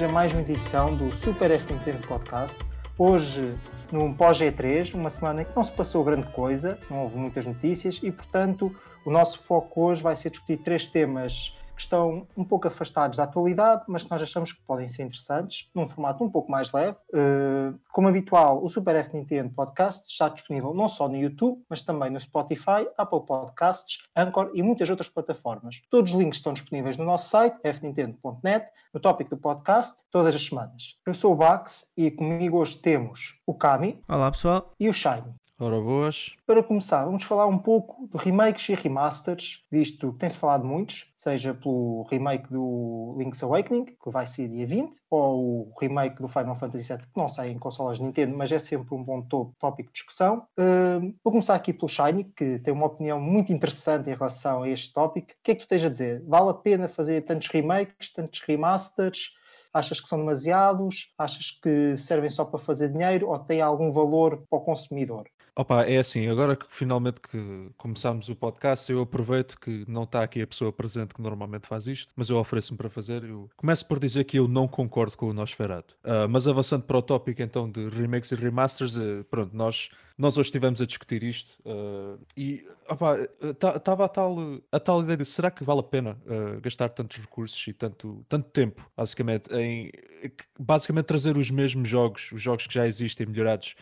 Bem-vindos a mais uma edição do Super F Nintendo Podcast. Hoje, num pós-G3, uma semana em que não se passou grande coisa, não houve muitas notícias e, portanto, o nosso foco hoje vai ser discutir três temas que estão um pouco afastados da atualidade, mas que nós achamos que podem ser interessantes, num formato um pouco mais leve. Uh, como habitual, o Super F Nintendo Podcast está disponível não só no YouTube, mas também no Spotify, Apple Podcasts, Anchor e muitas outras plataformas. Todos os links estão disponíveis no nosso site, fnintendo.net, no tópico do podcast, todas as semanas. Eu sou o Bax e comigo hoje temos o Kami. Olá, pessoal. E o Shiny. Ora boas. Para começar, vamos falar um pouco de remakes e remasters, visto que tem-se falado muitos, seja pelo remake do Link's Awakening, que vai ser dia 20, ou o remake do Final Fantasy VII, que não sai em consolas Nintendo, mas é sempre um bom tópico de discussão. Uh, vou começar aqui pelo Shiny, que tem uma opinião muito interessante em relação a este tópico. O que é que tu tens a dizer? Vale a pena fazer tantos remakes, tantos remasters? Achas que são demasiados? Achas que servem só para fazer dinheiro ou têm algum valor para o consumidor? Opa, é assim, agora que finalmente que começámos o podcast, eu aproveito que não está aqui a pessoa presente que normalmente faz isto, mas eu ofereço-me para fazer. Eu começo por dizer que eu não concordo com o Nosferatu. Uh, mas avançando para o tópico então de remakes e remasters, uh, pronto, nós, nós hoje estivemos a discutir isto uh, e estava a tal, a tal ideia de será que vale a pena uh, gastar tantos recursos e tanto, tanto tempo, basicamente, em basicamente trazer os mesmos jogos, os jogos que já existem melhorados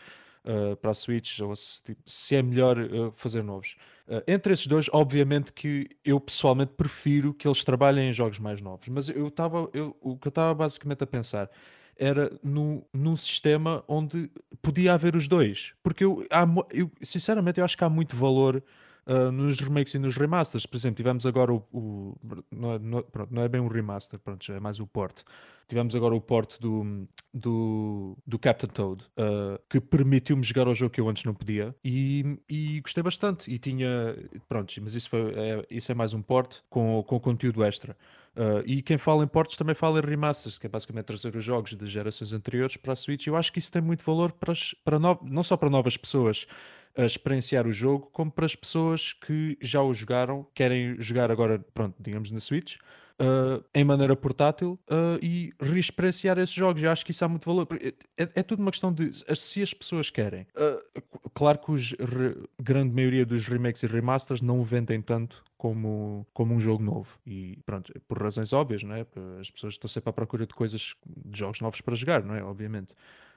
uh, para a Switch, ou se, tipo, se é melhor uh, fazer novos. Uh, entre esses dois, obviamente que eu pessoalmente prefiro que eles trabalhem em jogos mais novos, mas eu estava, o que eu estava basicamente a pensar era no, num sistema onde podia haver os dois, porque eu, há, eu sinceramente eu acho que há muito valor Uh, nos remakes e nos remasters. Por exemplo, tivemos agora o. o não, é, não, pronto, não, é bem um remaster, pronto, é mais o port. Tivemos agora o port do, do, do Captain Toad, uh, que permitiu-me jogar ao jogo que eu antes não podia e, e gostei bastante. E tinha. Pronto, mas isso, foi, é, isso é mais um port com, com conteúdo extra. Uh, e quem fala em ports também fala em remasters, que é basicamente trazer os jogos de gerações anteriores para a Switch. Eu acho que isso tem muito valor para, para no, não só para novas pessoas a experienciar o jogo, como para as pessoas que já o jogaram, querem jogar agora, pronto, digamos na Switch, uh, em maneira portátil uh, e reexperienciar esses jogos. Eu acho que isso há muito valor. É, é, é tudo uma questão de se as pessoas querem. Uh, claro que a grande maioria dos remakes e remasters não vendem tanto como, como um jogo novo. E pronto, por razões óbvias, não é? As pessoas estão sempre à procura de coisas, de jogos novos para jogar, não é? Obviamente.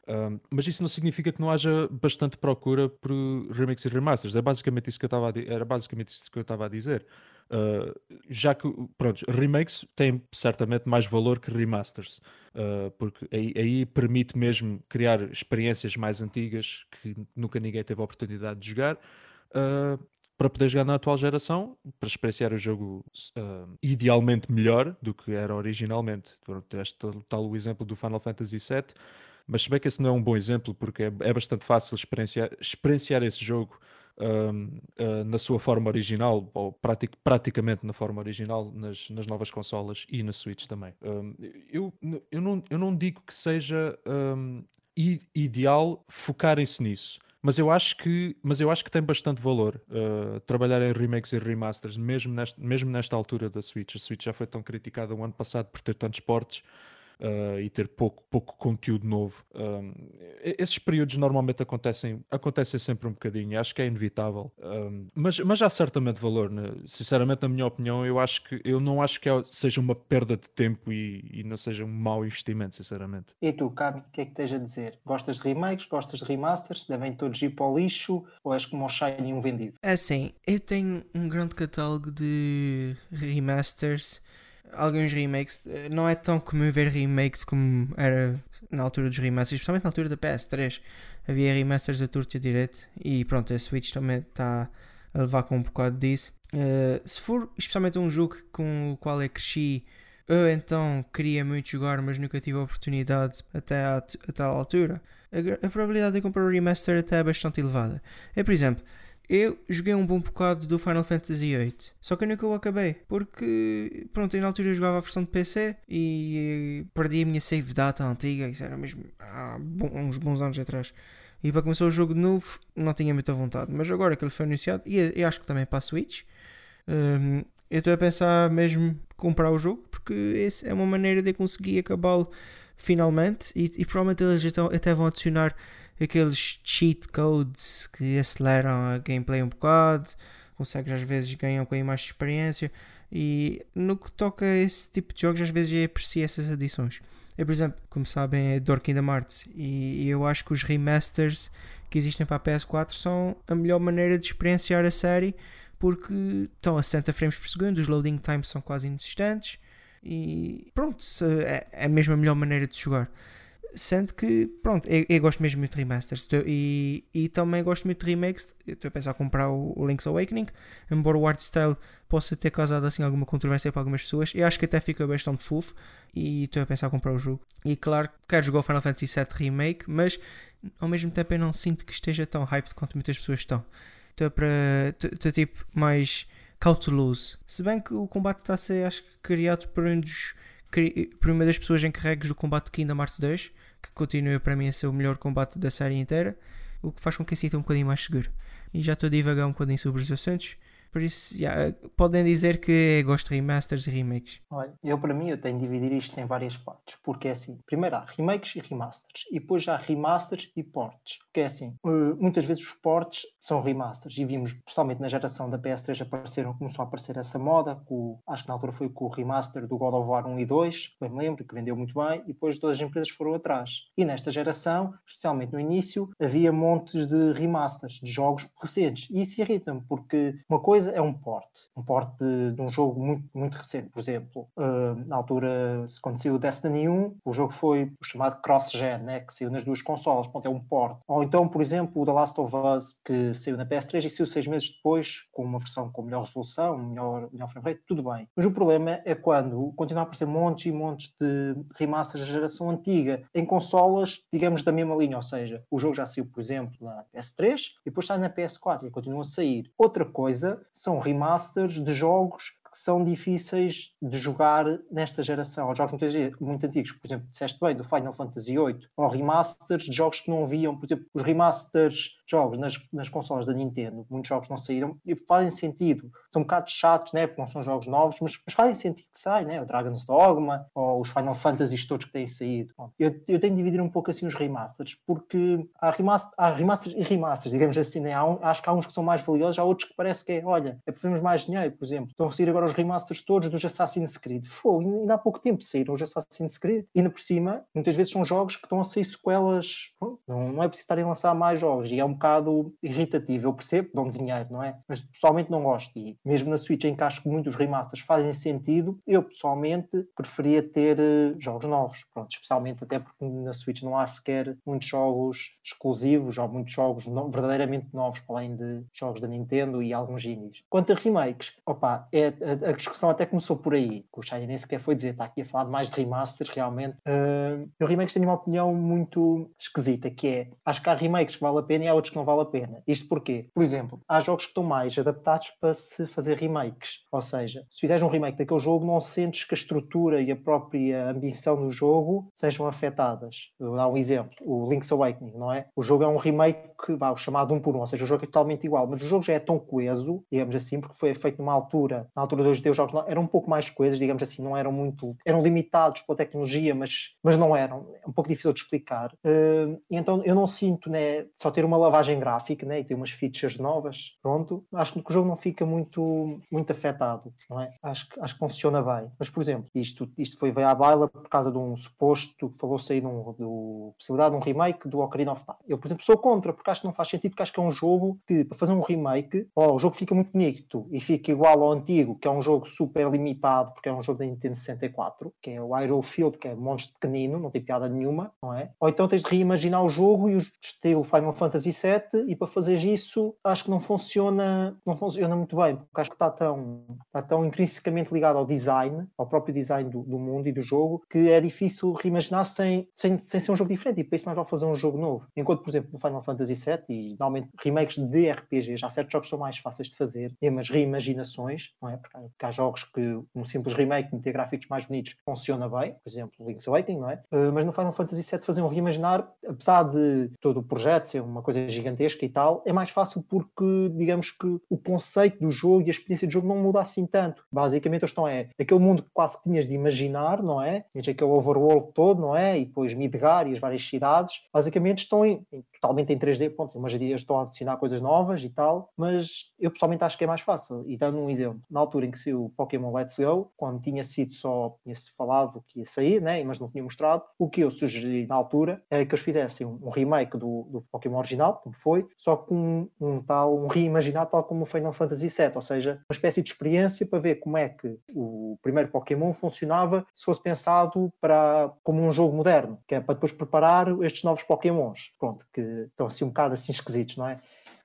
Um, mas isso não significa que não haja bastante procura por remakes e remasters. É basicamente isso que eu estava a, era basicamente isso que eu estava a dizer. Uh, já que, pronto, remakes têm certamente mais valor que remasters, uh, porque aí, aí, permite mesmo criar experiências mais antigas que nunca ninguém teve a oportunidade de jogar. Uh, para poder jogar na atual geração, para experienciar o jogo idealmente melhor do que era originalmente. Tiveste tal o exemplo do Final Fantasy VII, mas se bem que esse não é um bom exemplo, porque é, é bastante fácil experienciar, experienciar esse jogo um, uh, ah, na sua forma original, ou pratic, praticamente na forma original, nas, nas novas consolas e na Switch também. Um, eu, eu, não, eu não digo que seja um, ideal focarem-se nisso. Mas eu acho que, mas eu acho que tem bastante valor uh, trabalhar em remakes e remasters, mesmo nesta, mesmo nesta altura da Switch. A Switch já foi tão criticada o ano passado por ter tantos portes uh, e ter pouco, pouco conteúdo novo. Um, esses períodos normalmente acontecem, acontecem sempre um bocadinho, acho que é inevitável. Um, mas, mas há certamente valor, né? sinceramente, na minha opinião, eu acho que eu não acho que é, seja uma perda de tempo e, e não seja um mau investimento, sinceramente. E tu, Cami, o que é que tens a dizer? Gostas de remakes? Gostas de remasters? Devem todos ir para o lixo ou és como o Shiny um vendido? É assim, eu tenho um grande catálogo de remasters alguns remakes. Eh, não é tão comum ver remakes como era na altura dos remasters, especialmente na altura da PS3. Havia remasters a torto e a direito e pronto, a Switch também está a levar com um bocado disso. Uh, se for especialmente um jogo com o qual eu cresci, eu então queria muito jogar, mas nunca tive a oportunidade até a, a tal altura, a, a probabilidade de comprar o remaster até é bastante elevada. É, por exemplo, eu joguei um bom bocado do Final Fantasy VIII, só que eu nunca o acabei, porque, pronto, na altura eu jogava a versão de PC e perdi a minha save data antiga, isso era mesmo há uns bons anos atrás. E para começar o jogo de novo, não tinha muita vontade, mas agora que ele foi anunciado, e eu acho que também para a Switch, um, eu estou a pensar mesmo comprar o jogo, porque essa é uma maneira de conseguir acabá-lo finalmente e, e, provavelmente eles até vão adicionar aqueles cheat codes que aceleram a gameplay um bocado, consegues às vezes ganhar um bocadinho mais de experiência e no que toca a esse tipo de jogos às vezes aprecio essas adições. Eu, por exemplo, como sabem, é Door Kingdom Hearts e eu acho que os remasters que existem para a PS4 são a melhor maneira de experienciar a série porque estão a 60 frames por segundo, os loading times são quase inexistentes e pronto, é, é a melhor maneira de jogar. Sendo que, pronto, eu, eu gosto mesmo muito de remasters e, e também gosto muito de remakes. Estou a pensar em comprar o, o Link's Awakening, embora o art style possa ter causado assim alguma controvérsia para algumas pessoas. Eu acho que até fica bastante fofo e estou a pensar em comprar o jogo. E claro, quero jogar o Final Fantasy VII Remake, mas ao mesmo tempo eu não sinto que esteja tão hyped quanto muitas pessoas estão. Estou para. Estou tipo mais cauteloso. Se bem que o combate está a ser, acho que, criado por um dos por uma das pessoas encarregues do combate de Kingdom Hearts 2, que continua para mim a ser o melhor combate da série inteira, o que faz com que eu sinta um bocadinho mais seguro. E já estou a divagar um bocadinho sobre os assuntos, por isso, yeah, podem dizer que gosto de remasters e remakes. Olha, eu para mim eu tenho de dividir isto em várias partes, porque é assim, primeiro há remakes e remasters, e depois há remasters e ports, porque é assim, eh, muitas vezes os ports são remasters, e vimos, principalmente na geração da PS3 apareceram, começou a aparecer essa moda, com, acho que na altura foi com o remaster do God of War 1 e 2, bem me lembro, que vendeu muito bem, e depois todas as empresas foram atrás. E nesta geração, especialmente no início, havia montes de remasters, de jogos recentes, e isso irrita-me, porque uma coisa coisa é um porte, um porte de, de um jogo muito, muito recente, por exemplo. Uh, na altura, quando saiu o Destiny 1, o jogo foi o chamado cross-gen, né, que saiu nas duas consolas, portanto é um porte. Ou então, por exemplo, o The Last of Us, que saiu na PS3 e saiu seis meses depois, com uma versão com melhor resolução, melhor, melhor frame rate, tudo bem. Mas o problema é quando continua a aparecer montes e montes de remasters da geração antiga em consolas, digamos, da mesma linha, ou seja, o jogo já saiu, por exemplo, na PS3 e depois está na PS4 e continua a sair. Outra coisa são remasters de jogos que são difíceis de jogar nesta geração. Os jogos muito, muito antigos, por exemplo, disseste bem, do Final Fantasy VIII, ou remasters de jogos que não haviam, por exemplo, os remasters jogos nas, nas consolas da Nintendo, muitos jogos não saíram e fazem sentido. São um bocado chatos, né? porque não são jogos novos, mas, mas fazem sentido que saem, né? o Dragon's Dogma ou os Final Fantasy todos que têm saído. Bom, eu, eu tenho de dividir um pouco assim os remasters, porque há, remaster, há remasters e remasters, digamos assim. Né? Há um, acho que há uns que são mais valiosos, há outros que parece que é, olha, é preferimos mais dinheiro, por exemplo. Estão a sair agora os remasters todos dos Assassin's Creed. Foi, ainda há pouco tempo saíram os Assassin's Creed, e ainda por cima, muitas vezes são jogos que estão a sair sequelas, não, não é preciso estarem a lançar mais jogos, e é um bocado irritativo. Eu percebo, dão dinheiro, não é? Mas pessoalmente não gosto. E mesmo na Switch, em que acho que muitos remasters fazem sentido, eu pessoalmente preferia ter uh, jogos novos. Pronto, especialmente até porque na Switch não há sequer muitos jogos exclusivos ou muitos jogos no, verdadeiramente novos, para além de jogos da Nintendo e alguns indies. Quanto a remakes, opa, é, a, a discussão até começou por aí. O Shiny nem sequer foi dizer, está aqui a falar mais de remasters, realmente. Uh, eu remakes tenho uma opinião muito esquisita, que é, acho que há remakes que vale a pena e há outros que não vale a pena. Isto porquê? Por exemplo, há jogos que estão mais adaptados para se fazer remakes. Ou seja, se fizeres um remake daquele jogo, não sentes que a estrutura e a própria ambição do jogo sejam afetadas. Vou dar um exemplo: o Link's Awakening, não é? O jogo é um remake que vá, o chamado um por um, ou seja, o jogo é totalmente igual, mas o jogo já é tão coeso, digamos assim, porque foi feito numa altura, na altura dos os jogos eram um pouco mais coesos, digamos assim, não eram muito, eram limitados pela tecnologia, mas, mas não eram, é um pouco difícil de explicar. Uh, então eu não sinto, né, só ter uma lavagem gráfica, né, e ter umas features novas, pronto, acho que o jogo não fica muito, muito afetado, não é? Acho, acho que funciona bem. Mas, por exemplo, isto, isto foi veio à baila por causa de um suposto, falou-se aí de um, possibilidade de um remake do Ocarina of Time. Eu, por exemplo, sou contra, porque acho que não faz sentido, porque acho que é um jogo que, para fazer um remake, oh, o jogo fica muito bonito e fica igual ao antigo, que é um jogo super limitado, porque é um jogo da Nintendo 64, que é o Hyrule Field, que é um monstro pequenino, não tem piada nenhuma, não é? Ou então tens de reimaginar o jogo e o estilo Final Fantasy E para fazer isso, acho que não funciona, não funciona muito bem, porque acho que está tão, está tão intrinsecamente ligado ao design, ao próprio design do, do mundo e do jogo, que é difícil reimaginar sem, sem, sem ser um jogo diferente, e para isso nós vamos fazer um jogo novo. Enquanto, por exemplo, no Final Fantasy VII e normalmente remakes de RPGs, há certos jogos que são mais fáceis de fazer, mesmo as reimaginações, não é? Porque há, jogos que um simples remake, meter gráficos mais bonitos, funciona bem, por exemplo, Link's Awakening, não é? Uh, mas no Final Fantasy VII fazer um reimaginar, apesar de todo o projeto ser uma coisa gigantesca e tal, é mais fácil porque, digamos que o conceito do jogo e a experiência do jogo não muda assim tanto. Basicamente, a questão é aquele mundo que quase que tinhas de imaginar, não é? Tinhas aquele overworld todo, não é? E depois Midgar e as várias cidades, basicamente estão em, em, totalmente em 3D. Ponto, umas dias estão a adicionar coisas novas e tal, mas eu pessoalmente acho que é mais fácil. E dando um exemplo, na altura em que saiu o Pokémon Let's Go, quando tinha sido só, tinha-se falado que ia sair, né? mas não tinha mostrado, o que eu sugeri na altura é que eles fizessem um remake do, do Pokémon original, como foi, só com um, tal, um reimaginado tal como o Final Fantasy VII, ou seja, uma espécie de experiência para ver como é que o primeiro Pokémon funcionava se fosse pensado para, como um jogo moderno, que é para depois preparar estes novos Pokémons, pronto, que estão assim um bocado assim esquisitos, não é?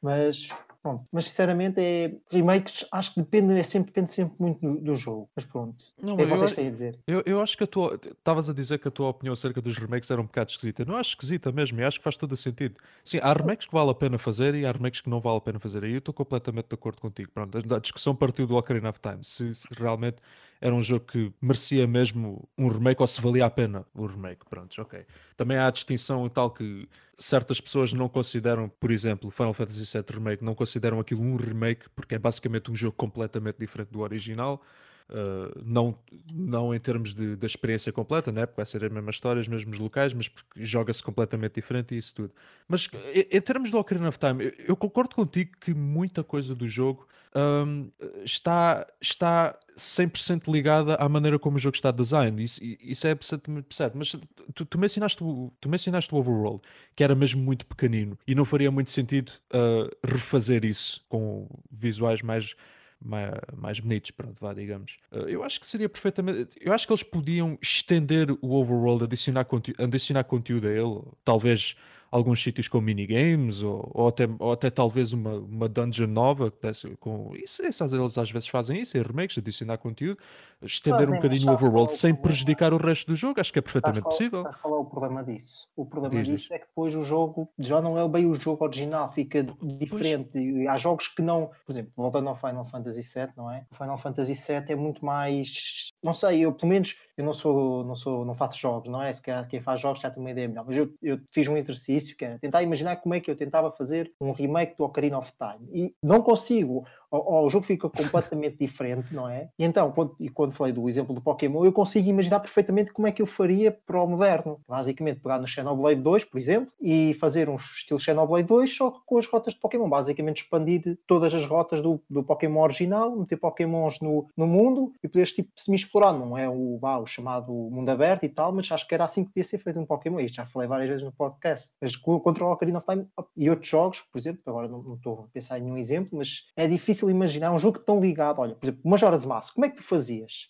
Mas Pronto, mas sinceramente é remakes, acho que depende, é sempre, depende sempre muito do, do jogo. Mas pronto, não, o que é vocês têm a dizer? Eu, eu acho que a tua estavas a dizer que a tua opinião acerca dos remakes era um bocado esquisita. Não acho esquisita mesmo, eu acho que faz todo o sentido. Sim, há remakes que vale a pena fazer e há remakes que não vale a pena fazer. Aí eu estou completamente de acordo contigo. Pronto, a discussão partiu do Ocarina of Time. Se, se realmente era um jogo que merecia mesmo um remake ou se valia a pena o remake. Pronto, ok. Também há a distinção tal que certas pessoas não consideram, por exemplo, Final Fantasy VII Remake, não consideram aquilo um remake porque é basicamente um jogo completamente diferente do original. Uh, não, não em termos de, da experiência completa, né? porque vai ser a mesma história, os mesmos locais, mas joga-se completamente diferente e isso tudo. Mas em, em termos do Ocarina of Time, eu, eu, concordo contigo que muita coisa do jogo um, está, está 100% ligada à maneira como o jogo está design. Isso, isso é absolutamente certo. Mas tu, tu, mencionaste o, tu mencionaste o Overworld, que era mesmo muito pequenino e não faria muito sentido uh, refazer isso com visuais mais mais, mais bonitos, pronto, vá, digamos. Uh, eu acho que seria perfeitamente. Eu acho que eles podiam estender o overworld, adicionar, adicionar conteúdo a ele, talvez alguns sítios com minigames ou, ou, até, ou até talvez uma, uma dungeon nova com isso, isso, eles às vezes fazem isso em remakes, adicionar conteúdo, estender um bocadinho o overworld sem prejudicar o resto do jogo, acho que é perfeitamente qual, possível. Sabes qual é o problema disso? O problema Diz disso é que depois o jogo já não é bem o jogo original, fica diferente. Pois. Há jogos que não, por exemplo, voltando ao Final Fantasy VII, não é? O Final Fantasy VII é muito mais, não sei, eu pelo menos eu não sou, não sou, não faço jogos, não é? Se quem faz jogos já tem uma ideia melhor, mas eu, eu fiz um exercício que era tentar imaginar como é que eu tentava fazer um remake do Ocarina of Time. E não consigo ou, o jogo fica completamente diferente, não é? E então, quando, e quando falei do exemplo do Pokémon, eu consigo imaginar perfeitamente como é que eu faria para o moderno. Basicamente, pegar no Xenoblade 2, por exemplo, e fazer um estilo Xenoblade 2 só com as rotas de Pokémon. Basicamente, expandir todas as rotas do, do Pokémon original, meter Pokémons no, no mundo e poderes tipo semi-explorar. Não é o, o chamado mundo aberto e tal, mas acho que era assim que devia ser feito um Pokémon. Isto já falei várias vezes no podcast. Mas contra o Ocarina of Time e outros jogos, por exemplo, agora não, não estou a pensar em nenhum exemplo, mas é difícil difícil imaginar um jogo tão ligado. Olha, por exemplo, Majora's Mask, como é que tu fazias?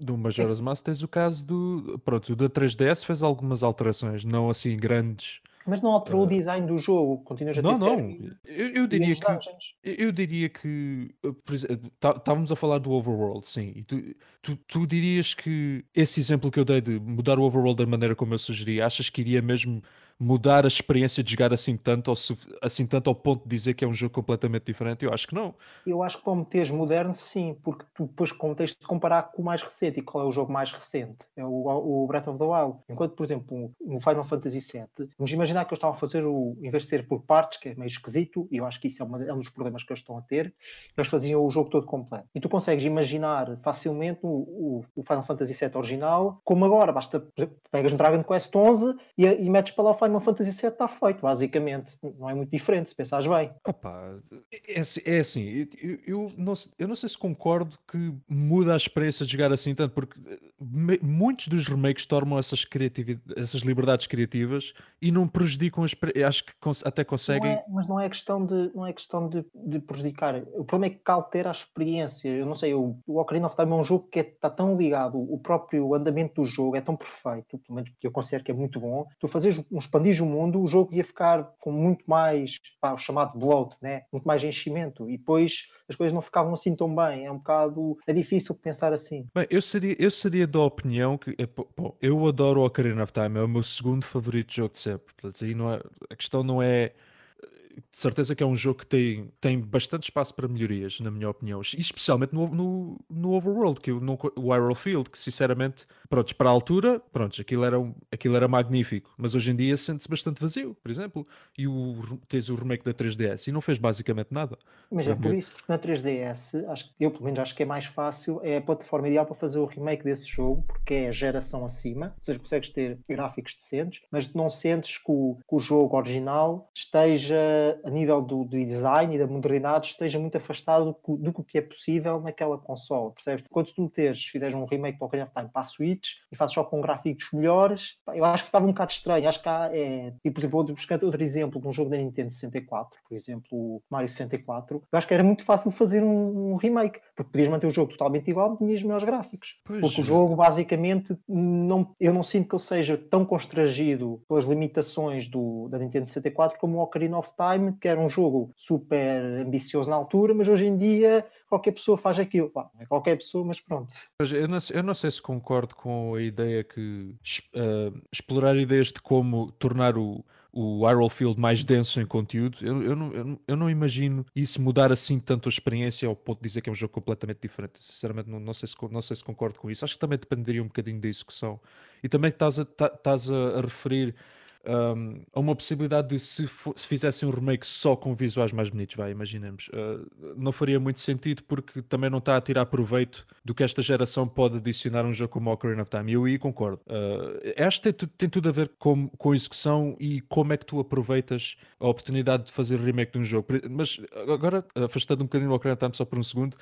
Do Majora's Mask tens o caso do. Pronto, o da 3DS fez algumas alterações, não assim grandes. Mas não alterou uh... o design do jogo, continuas a ter Não, não. Eu, eu diria que eu diria que estávamos a falar do overworld, sim. E tu, tu, tu, dirias que esse exemplo que eu dei de mudar o overworld da maneira como eu sugeri, achas que iria mesmo mudar a experiência de jogar assim tanto, ou assim tanto ao ponto de dizer que é um jogo completamente diferente? Eu acho que não. Eu acho que para meteres moderno, sim, porque tu depois tens de comparar com o mais recente. E qual é o jogo mais recente? É o, o Breath of the Wild. Enquanto, por exemplo, no Final Fantasy VII, vamos imaginar que eles estavam a fazer o, em vez de ser por partes, que é meio esquisito, e eu acho que isso é, uma, é um dos problemas que eles estão a ter, eles faziam o jogo todo completo. E tu consegues imaginar facilmente o, o, o Final Fantasy VII original, como agora, basta, pegas no Dragon Quest 11 e, e metes para lá o Final Fantasy VII está feito, basicamente. Não é muito diferente, se pensares bem. Opa, é, assim, é assim eu, eu, não, eu não sei se concordo que muda a experiência de jogar assim tanto, porque eh, me, muitos dos remakes tornam essas, essas liberdades criativas e não prejudicam a experiência. Acho que até conseguem. Não é, mas não é questão, de, não é questão de, de prejudicar. O problema é que altera a experiência. Eu não sei, o, o Ocarina of Time é um jogo que está é, tão ligado, o próprio andamento do jogo é tão perfeito, pelo menos eu considero que é muito bom. Tu fazes uns expandir o mundo, o jogo ia ficar com muito mais, pá, o chamado bloat, né? muito mais enchimento, e depois as coisas não ficavam assim tão bem. É um bocado. É difícil pensar assim. Bem, eu seria, eu seria da opinião que. É, bom, eu adoro o Ocarina of Time, é o meu segundo favorito jogo de sempre. Portanto, aí não é, a questão não é de certeza que é um jogo que tem, tem bastante espaço para melhorias, na minha opinião, e especialmente no, no, no Overworld, que no, o Iron Field, que sinceramente, pronto, para a altura, pronto, aquilo era, um, aquilo era magnífico, mas hoje em dia sente-se bastante vazio, por exemplo, e o, tens o remake da 3DS e não fez basicamente nada. Mas é por isso, porque na 3DS, acho, eu pelo menos acho que é mais fácil, é a plataforma ideal para fazer o remake desse jogo, porque é a geração acima, ou seja, consegues ter gráficos decentes, mas não sentes que o, que o jogo original esteja, a nível do, do, design e da modernidade, esteja muito afastado do, do que é possível naquela console, percebes? Quando tu meteres, fizeres um remake para o Ocarina of Time para a Switch e fazes só com gráficos melhores, eu acho que ficava um bocado estranho. Acho que há, é... E, por exemplo, vou buscar outro exemplo de um jogo da Nintendo 64, por exemplo, o Mario 64. Eu acho que era muito fácil fazer um, um remake, porque podias manter o jogo totalmente igual, tinhas melhores gráficos. Pois porque é. o jogo, basicamente, não, eu não sinto que ele seja tão constrangido pelas limitações do, da Nintendo 64 como o Ocarina of Time, que era um jogo super ambicioso na altura, mas hoje em dia qualquer pessoa faz aquilo. Pá, é qualquer pessoa, mas pronto. Eu não, eu não sei se concordo com a ideia que uh, explorar ideias de como tornar o, o Field mais denso em conteúdo, eu, eu, não, eu, eu, não imagino isso mudar assim tanto a experiência ao ponto de dizer que é um jogo completamente diferente. Sinceramente, não, não, sei, se, não sei se concordo com isso. Acho que também dependeria um bocadinho da execução. E também estás a, estás a referir um, a uma possibilidade de se, se, fizessem um remake só com visuais mais bonitos, vai, imaginemos. Uh, não faria muito sentido porque também não está a tirar proveito do que esta geração pode adicionar a um jogo como Ocarina of Time. E eu aí concordo. Uh, acho que tem, tem, tudo a ver com, com a execução e como é que tu aproveitas a oportunidade de fazer remake de um jogo. Mas agora, afastando um bocadinho o Ocarina of Time só por um segundo,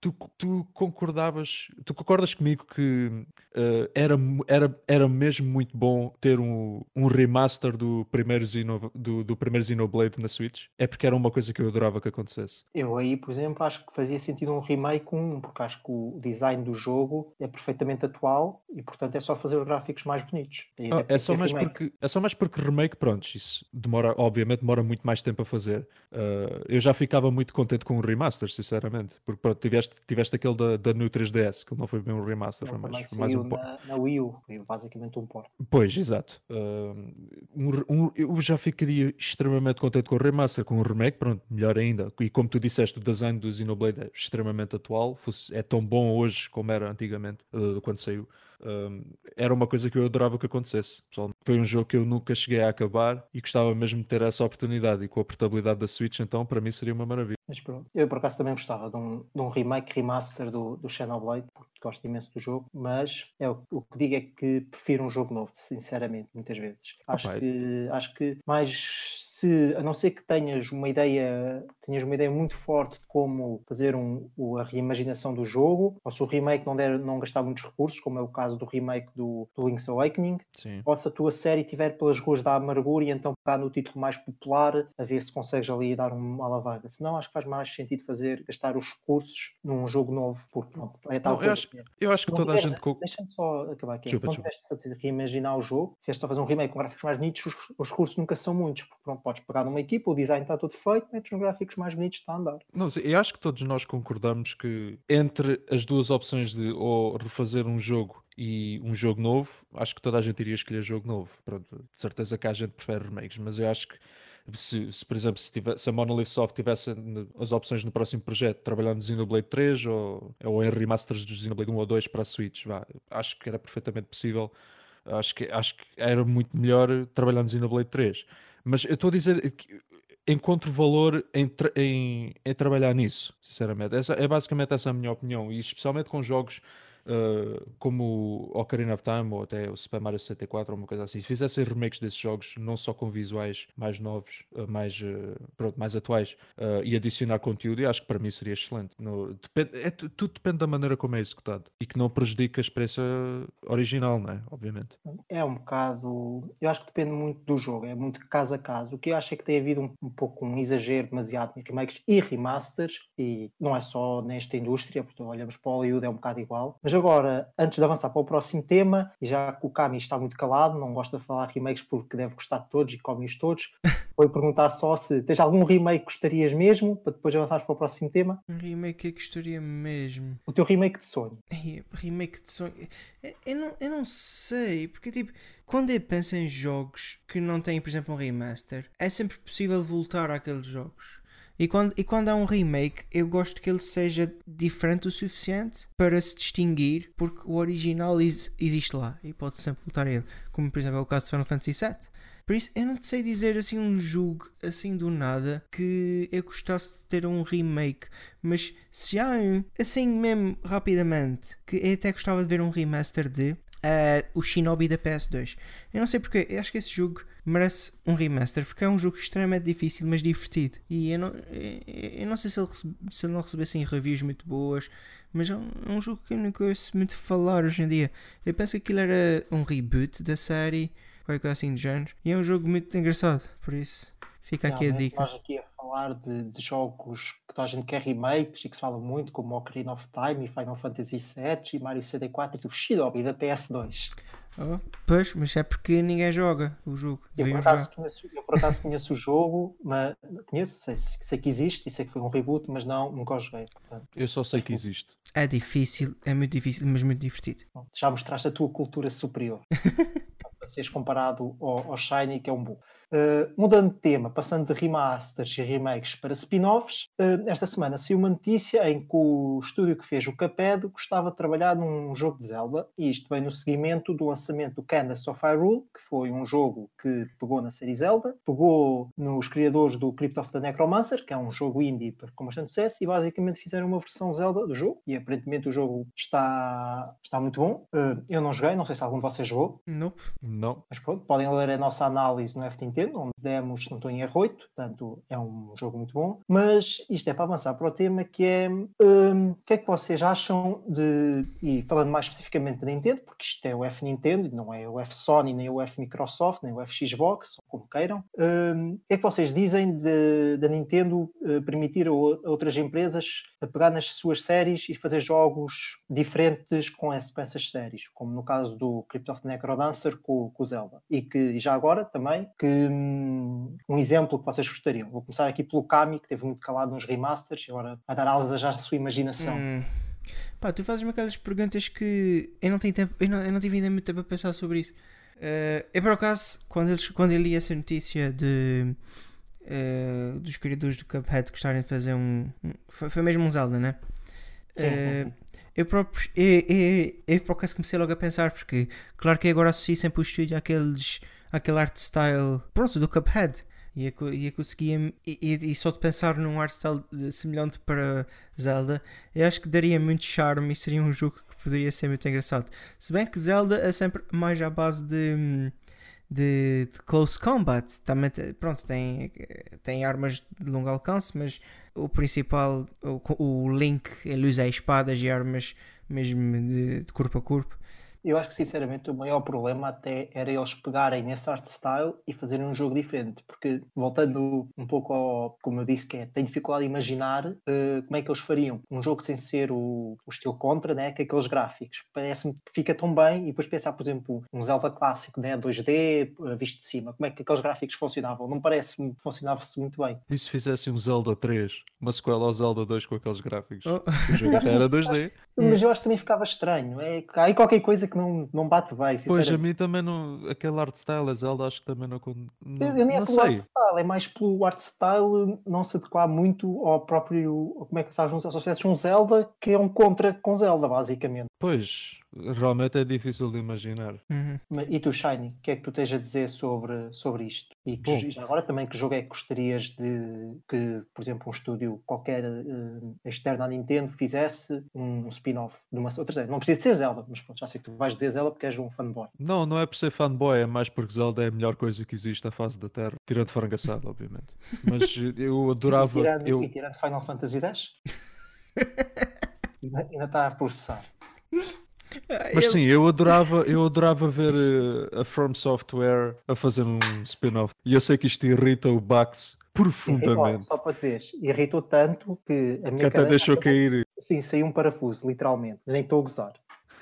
tu, tu concordavas, tu concordas comigo que uh, era, era, era mesmo muito bom ter um, um remaster do primeiro, Xeno, do, do primeiro Xenoblade na Switch? É porque era uma coisa que eu adorava que acontecesse. Eu aí, por exemplo, acho que fazia sentido um remake um, porque acho que o design do jogo é perfeitamente atual e, portanto, é só fazer os gráficos mais bonitos. Ah, é, só mais porque, é só mais porque remake, pronto, isso demora, obviamente, demora muito mais tempo a fazer. Uh, eu já ficava muito contente com um remaster, sinceramente, porque pronto, tiveste tiveste, tiveste aquele da, da New 3DS, que não foi bem um remaster, não, foi mais, mais um port. Na, na Wii U, foi basicamente um port. Pois, exato. Um, um, eu já ficaria extremamente contente com o remaster, com o remake, pronto, melhor ainda. E como tu disseste, o design do Xenoblade é extremamente atual, fosse, é tão bom hoje como era antigamente, uh, quando saiu. Um, era uma coisa que eu adorava que acontecesse. Foi um jogo que eu nunca cheguei a acabar e gostava mesmo de ter essa oportunidade. E com a portabilidade da Switch, então, para mim seria uma maravilha. Mas pronto, eu por acaso também gostava de um, de um remake, remaster do, do Xenoblade, porque gosto imenso do jogo, mas é o, o, que digo é que prefiro um jogo novo, sinceramente, muitas vezes. Acho, que, acho que mais se, a não ser que tenhas uma ideia, tenhas uma ideia muito forte de como fazer um, a reimaginação do jogo, ou se o remake não, der, não gastar muitos recursos, como é o caso do remake do, do Link's Awakening, Sim. ou se a tua série estiver pelas ruas da amargura e então pegar no título mais popular, a ver se consegues ali dar uma alavanca. Senão acho que faz mais sentido fazer, gastar os recursos num jogo novo, porque pronto, é tal não, eu, acho, eu acho que toda tiver, a gente... Deixa-me só acabar aqui. Chupa, se não tiveste fazer reimaginar o jogo, se és a fazer um remake com gráficos mais bonitos, os, os recursos nunca são muitos, porque pronto, podes pegar numa equipa, o design está todo feito, metes uns gráficos mais bonitos, está a andar. Não, eu acho que todos nós concordamos que entre as duas opções de ou refazer um jogo e um jogo novo, acho que toda a gente iria escolher jogo novo. Pronto, de certeza que a gente prefere remakes, mas eu acho que se, se por exemplo, se, tivesse, se a Monolith Soft tivesse as opções no próximo projeto, trabalhar no Xenoblade 3 ou, ou em remasters do Xenoblade 1 ou 2 para a Switch, vá, acho que era perfeitamente possível. Acho que, acho que era muito melhor trabalhar no Xenoblade 3. Mas eu estou a dizer que encontro valor em, em, em, trabalhar nisso, sinceramente. Essa, é basicamente essa a minha opinião, e especialmente com jogos uh, como Ocarina of Time ou até o Super Mario 64 ou uma coisa assim, se fizessem remakes desses jogos, não só com visuais mais novos, uh, mais, uh, pronto, mais atuais, e adicionar conteúdo, eu acho que para mim seria excelente. No, depende, é, tudo depende da maneira como é executado e que não prejudica a experiência original, não é? Obviamente. É um bocado. Eu acho que depende muito do jogo, é muito caso a caso. O que eu acho é que tem havido um, um pouco um exagero demasiado em remakes e remasters, e não é só nesta indústria, porque olhamos para o Hollywood, é um bocado igual, mas agora, antes de avançar para o próximo tema, e já que o Kami está muito calado, não gosta de falar remakes porque deve gostar de todos e come-os todos, Vou perguntar só se tens algum remake que gostarias mesmo, para depois avançarmos para o próximo tema. Um remake que eu gostaria mesmo. O teu remake de sonho. Remake de sonho. Eu, eu não, eu não sei, porque tipo, quando eu penso em jogos que não têm, por exemplo, um remaster, é sempre possível voltar àqueles jogos. E quando, e quando há um remake, eu gosto que ele seja diferente o suficiente para se distinguir, porque o original is- existe lá e pode sempre voltar a ele. Como por exemplo é o caso de Final Fantasy VII. Por isso, eu não te sei dizer assim um jogo assim do nada que eu gostasse de ter um remake. Mas se há um, assim mesmo rapidamente, que eu até gostava de ver um remaster de eh, o Shinobi da PS2. Eu não sei porque, eu acho que esse jogo merece um remaster porque é um jogo extremamente difícil, mas divertido. E eu não, eu, não sei se ele, recebe- se ele não recebesse assim, reviews muito boas, mas é um, é um jogo que eu não conheço muito falar hoje em dia. Eu penso que aquilo era um reboot da série, qualquer coisa assim do género. E é um jogo muito engraçado, por isso fica aqui a dica. Nós aqui a falar de, de jogos que toda a gente quer remakes e que se fala muito, como Ocarina of Time e Final Fantasy VII e Mario CD4 e o Shinobi da PS2. Oh, pois, mas é porque ninguém joga o jogo. Eu por, acaso conheço, eu por acaso conheço o jogo, mas conheço, sei, sei que existe e sei que foi um reboot, mas não, nunca o joguei. Portanto, Eu só sei que existe. É difícil, é muito difícil, mas muito divertido. já mostraste a tua cultura superior. para seres comparado ao, ao Shiny, que é um bom. Uh, mudando de tema, passando de remasters e remakes para spin-offs, uh, esta semana saiu uma notícia em que o estúdio que fez o Cuphead gostava de trabalhar num jogo de Zelda, e isto vem no seguimento do lançamento do Candace of Hyrule, que foi um jogo que pegou na série Zelda, pegou nos criadores do Crypt of the Necromancer, que é um jogo indie com bastante sucesso, e basicamente fizeram uma versão Zelda do jogo, e aparentemente o jogo está, está muito bom. Uh, eu não joguei, não sei se algum de vocês jogou, Nope. Não. mas pronto, podem ler a nossa análise no F Nintendo, onde demos, se não estou em erro, 8, portanto é um jogo muito bom. Mas isto é para avançar para o tema que é hum, o que é que vocês acham de, e falando mais especificamente da Nintendo, porque isto é o F Nintendo, não é o F Sony, nem o F Microsoft, nem o F Xbox, como queiram. Hum, o que é que vocês dizem da Nintendo eh, permitir a, outras empresas a pegar nas suas séries e fazer jogos diferentes com essas séries, como no caso do Crypt of the Necrodancer com, com o Zelda. E que e já agora também, que um exemplo que vocês gostariam. Vou começar aqui pelo Kami, que teve muito calado nos remasters, e agora vai dar asas já à sua imaginação. Hum. Pá, tu fazes-me aquelas perguntas que eu não tenho tempo, eu não, eu não tive ainda muito tempo a pensar sobre isso. Eh, eu por acaso, quando, eles, quando eu li essa notícia de eh, dos criadores do Cuphead gostarem de fazer um. um- foi, foi mesmo um Zelda, né? Sim, sim, sim. Eu próprio, eu, eu, eu por acaso comecei logo a pensar, porque claro que agora associo sempre o estúdio àqueles, àquele art style, pronto, do Cuphead. E eu, co- e eu conseguia, e, e- e só de pensar num art style semelhante para Zelda, eu acho que daria muito charme e seria um jogo que poderia ser muito engraçado. Se bem que Zelda é sempre mais à base de, de, de close combat. Também, pronto, tem, tem armas de longo alcance, mas o principal, o, o Link, ele usa espadas e armas mesmo de, de corpo a corpo. Eu acho que sinceramente o maior problema até era eles pegarem nesse art style e fazerem um jogo diferente, porque voltando um pouco ao, como eu disse, que é, tenho dificuldade em imaginar eh, como é que eles fariam um jogo sem ser o, o estilo contra, né, com aqueles gráficos. Parece-me que fica tão bem e depois pensar, por exemplo, um Zelda clássico, né, 2D, eh, visto de cima, como é que aqueles gráficos funcionavam? Não parece-me que funcionava-se muito bem. E se fizessem um Zelda 3, uma sequela ao Zelda 2 com aqueles gráficos? Oh. O jogo até era 2D. Mas eu acho que também ficava estranho. É, há aí qualquer coisa que não, não bate bem, Pois, a mim também não. Aquele art style, a Zelda, acho que também não. Não, Eu, eu nem é não pelo art style, é mais pelo art style não se adequar muito ao próprio. Como é que se associaste um Zelda que é um contra com Zelda, basicamente. Pois, realmente é difícil de imaginar. Uhum. E tu, Shiny, o que é que tu tens a dizer sobre, sobre isto? E que, já agora também que jogo é que gostarias de que, por exemplo, um estúdio qualquer eh, externo à Nintendo fizesse um, um spin-off de uma outra série? Não precisa de ser Zelda, mas pronto, já sei que tu vais dizer Zelda porque és um fanboy. Não, não é por ser fanboy, é mais porque Zelda é a melhor coisa que existe à face da Terra. Tirando frango assado, obviamente. Mas eu E adorava. tirando, Eu, e tirando Final Fantasy X? ainda está a processar. Ah, Mas ele- sim, eu adorava, eu adorava ver eh, a From Software a fazer um spin-off. E eu sei que isto irrita o Bax Irritou, profundamente. só para te veres, irritou tanto que a minha Que até deixou acabou- cair. Sim, saiu um parafuso, literalmente. Nem estou a gozar.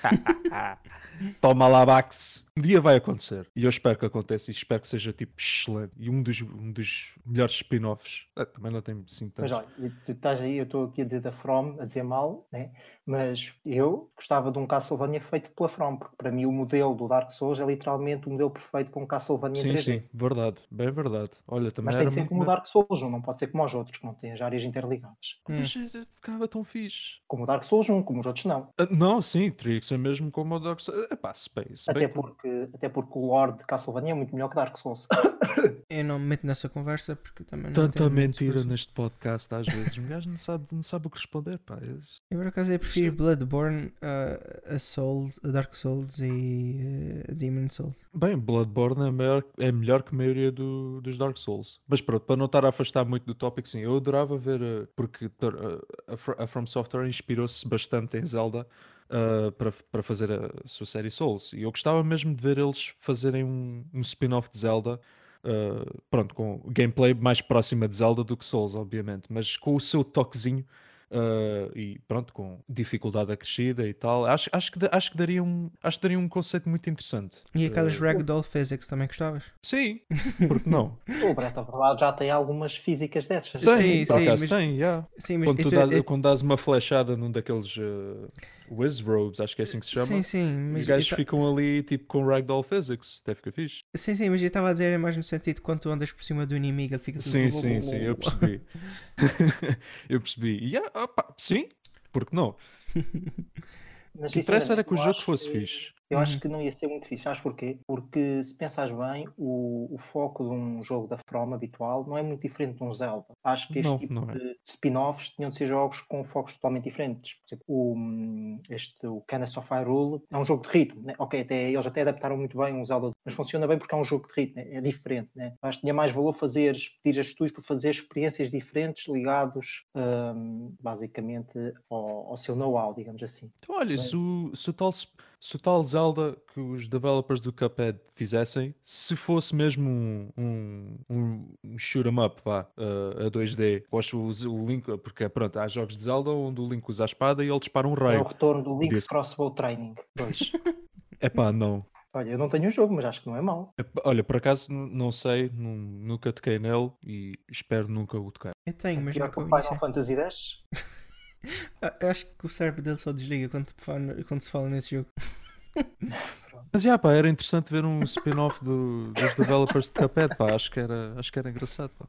Toma lá, Bax. Um dia vai acontecer. E eu espero que aconteça e espero que seja tipo excelente. E um dos, um dos melhores spin-offs. Ah, também não tem assim Mas tantos. olha, tu estás aí, eu estou aqui a dizer da From, a dizer mal, né? mas eu gostava de um Castlevania feito pela From, porque para mim o modelo do Dark Souls é literalmente o modelo perfeito para um Castlevania Sim, 3D. sim, verdade. Bem verdade. Olha, também Mas era tem que ser como o Dark Souls 1, não pode ser como os outros, que não têm as áreas interligadas. Mas eh, ficava tão fixe. Como o Dark Souls 1, como os outros não. Ah, Não, sim, teria que ser mesmo como o Dark Souls. Epá, se Até bem que- porque, até porque o lore de Castlevania é muito melhor que Dark Souls. Eu não me meto nessa conversa porque eu também não Tanta mentira neste podcast às vezes. Um gajo não sabe, não sabe o que responder, pá. Esse- Eu por acaso eu prefiro Bloodborne a, a Souls, a Dark Souls e a Demon Souls. Bem, Bloodborne é melhor, é melhor que a maioria do- dos Dark Souls. Mas pronto, para não estar a afastar muito do tópico, sim, eu adorava ver, eh, porque eh, a From Software inspirou-se bastante em Zelda eh, para, para fazer a sua série Souls. E eu gostava mesmo de ver eles fazerem um, um spin-off de Zelda. eh, pronto, com gameplay mais próxima de Zelda do que Souls, obviamente, mas com o seu toquezinho Uh, e pronto, com dificuldade acrescida e tal. Acho, acho, que, acho, que daria um, acho que daria um conceito muito interessante. E aquelas Uh, Ragdoll Physics também gostavas? Sim, porque não? o Breath of the Wild já tem algumas físicas dessas. Sim, por sim, acaso mas- tem, yeah. Sim, mas Quando, tu dás, eu- quando dás uma flechada num daqueles uh, Whiz Robes, acho que é assim que se chama, Sim, sim, os mas gajos eu ta- ficam ali tipo com Ragdoll Physics. Até fica fixe. Sim, sim, mas eu estava a dizer mais no sentido de quando tu andas por cima do inimigo ele fica tudo Sim, sim, sim, eu percebi. eu percebi. E, yeah, opa, sim, porque não? O que interessa era que o jogo fosse que- fixe. Eu Uhum. acho que não ia ser muito fixe. Sabes porquê? Porque se pensares bem, o, o foco de um jogo da From habitual não é muito diferente de um Zelda. Acho que este Não, tipo não é. de spin-offs tinham de ser jogos com focos totalmente diferentes. Por exemplo, o, hum, este, o Candace of Hyrule é um jogo de ritmo. Né? Ok, até, eles até adaptaram muito bem um Zelda, mas funciona bem porque é um jogo de ritmo, é, é diferente. Né? Acho que tinha mais valor fazer, pedir a estúdios para fazer experiências diferentes ligados hum, basicamente ao, ao seu know-how, digamos assim. Então, olha, Bem. se o, se, o tal, se o tal Zelda que os developers do Cuphead fizessem, se fosse mesmo um, um, um, um shoot 'em up, vá, uh, a 2D, eu acho o, Link, porque pronto, há jogos de Zelda onde o Link usa a espada e ele dispara um É o raio. retorno do Link's Desse- Crossbow Training 2. É pá, não. Olha, eu não tenho o jogo, mas acho que não é mau. Olha, por acaso não sei, nun- nunca toquei nele e espero nunca o tocar. Eu tenho, mas Pior nunca que o Final. Fantasy X. Eu acho que o cérebro dele só desliga quando, fala- quando se fala nesse jogo. Mas já, pá, era interessante ver um spin-off do- dos developers de Cuphead, pá, acho que era, acho que era engraçado, pá.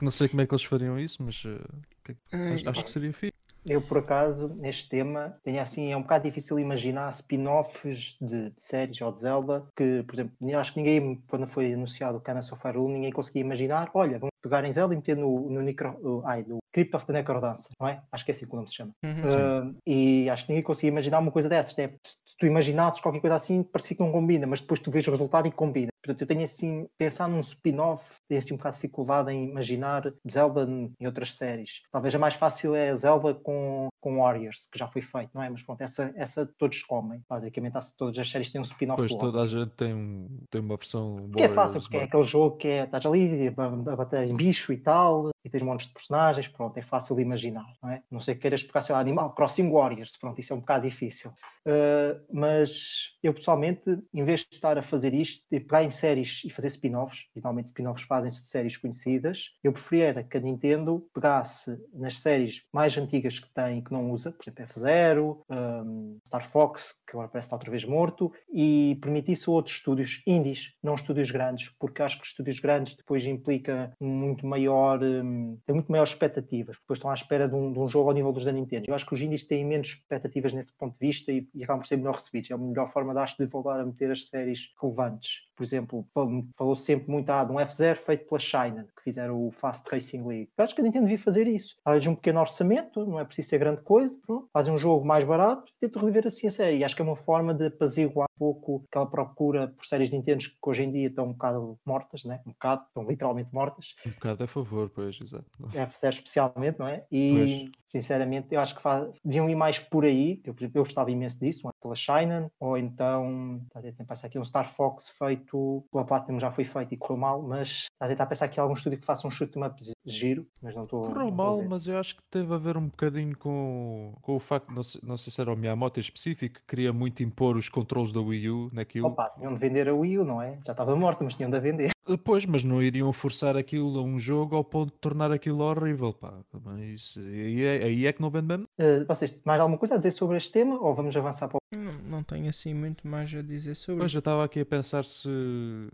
Não sei como é que eles fariam isso, mas uh, que- acho, acho que seria fixe. Eu, por acaso, neste tema, tenho assim, é um bocado difícil imaginar spin-offs de, de séries ou de Zelda que, por exemplo, eu acho que ninguém, quando foi anunciado o Cana of Hyrule, ninguém conseguia imaginar, olha, vamos pegar em Zelda e meter no, no, uh, ai, no Crypt of the Necrodancer, não é? Acho que é assim que o nome se chama. Uhum. Uh, e acho que ninguém conseguia imaginar uma coisa dessas. É, se tu imaginasses qualquer coisa assim, parecia que não combina, mas depois tu vês o resultado e combina. Portanto, eu tenho assim, pensar num spin-off, tenho assim um bocado de dificuldade em imaginar Zelda em outras séries. Talvez a mais fácil é Zelda com, com Warriors, que já foi feito, não é? Mas pronto, essa, essa todos comem. Basicamente, há- todas as séries têm um spin-off Pois toda a gente tem, um, tem uma versão. Porque é fácil, Warriors, porque é vá. aquele jogo que é, estás ali a, a bater em bicho e tal, e tens montes de personagens, pronto, é fácil de imaginar, não é? Não sei que queiras pegar, sei lá, Animal Crossing Warriors, pronto, isso é um bocado difícil. Uh, mas eu pessoalmente, em vez de estar a fazer isto, de pegar em séries e fazer spin-offs, geralmente spin-offs fazem-se de séries conhecidas, eu preferia que a Nintendo pegasse nas séries mais antigas que tem que não usa, por exemplo, F-Zero, um, Star Fox, que agora parece estar outra vez morto, e permitisse a outros estúdios indies, não estúdios grandes, porque acho que estúdios grandes depois implica muito maior, um, tem muito maiores expectativas, porque estão à espera de um, de um jogo ao nível dos da Nintendo. Eu acho que os indies têm menos expectativas nesse ponto de vista e, e acabam por ser melhor recebidos. É a melhor forma, acho, de voltar a meter as séries relevantes. Por exemplo, fal- falou-se sempre muito ah, de um F0 feito pela China, que fizeram o Fast Racing League. Eu acho que a Nintendo devia fazer isso. Talvez um pequeno orçamento, não é preciso ser grande coisa, pronto, fazem um jogo mais barato e tentam reviver assim a série. E acho que é uma forma de apaziguar um pouco aquela procura por séries Nintendo que hoje em dia estão um bocado mortas, né? um bocado, estão literalmente mortas. Um bocado a favor, pois, exato. F0 especialmente, não é? E Pois. sinceramente eu acho que faz... deviam ir mais por aí. Eu, por exemplo, eu gostava imenso disso, um é pela China, ou então está a tentar aqui um Star Fox feito pela Platinum já foi feito e correu mal, mas está a tentar pensar aqui algum estúdio que faça um shoot 'em up giro, mas não estou. Correu mal, mas eu acho que teve a ver um bocadinho com, com o facto, não sei, não sei se era o Miyamoto em específico, que queria muito impor os controles da Wii U naquilo. Opa, tinham de vender a Wii U, não é? Já estava morta, mas tinham de a vender. Pois, mas não iriam forçar aquilo a um jogo ao ponto de tornar aquilo horrível, pá. Mas aí é, aí é que não vende mesmo. Uh, vocês, mais alguma coisa a dizer sobre este tema ou vamos avançar para o. Não, não tenho assim muito mais a dizer sobre Pois, eu estava aqui a pensar se,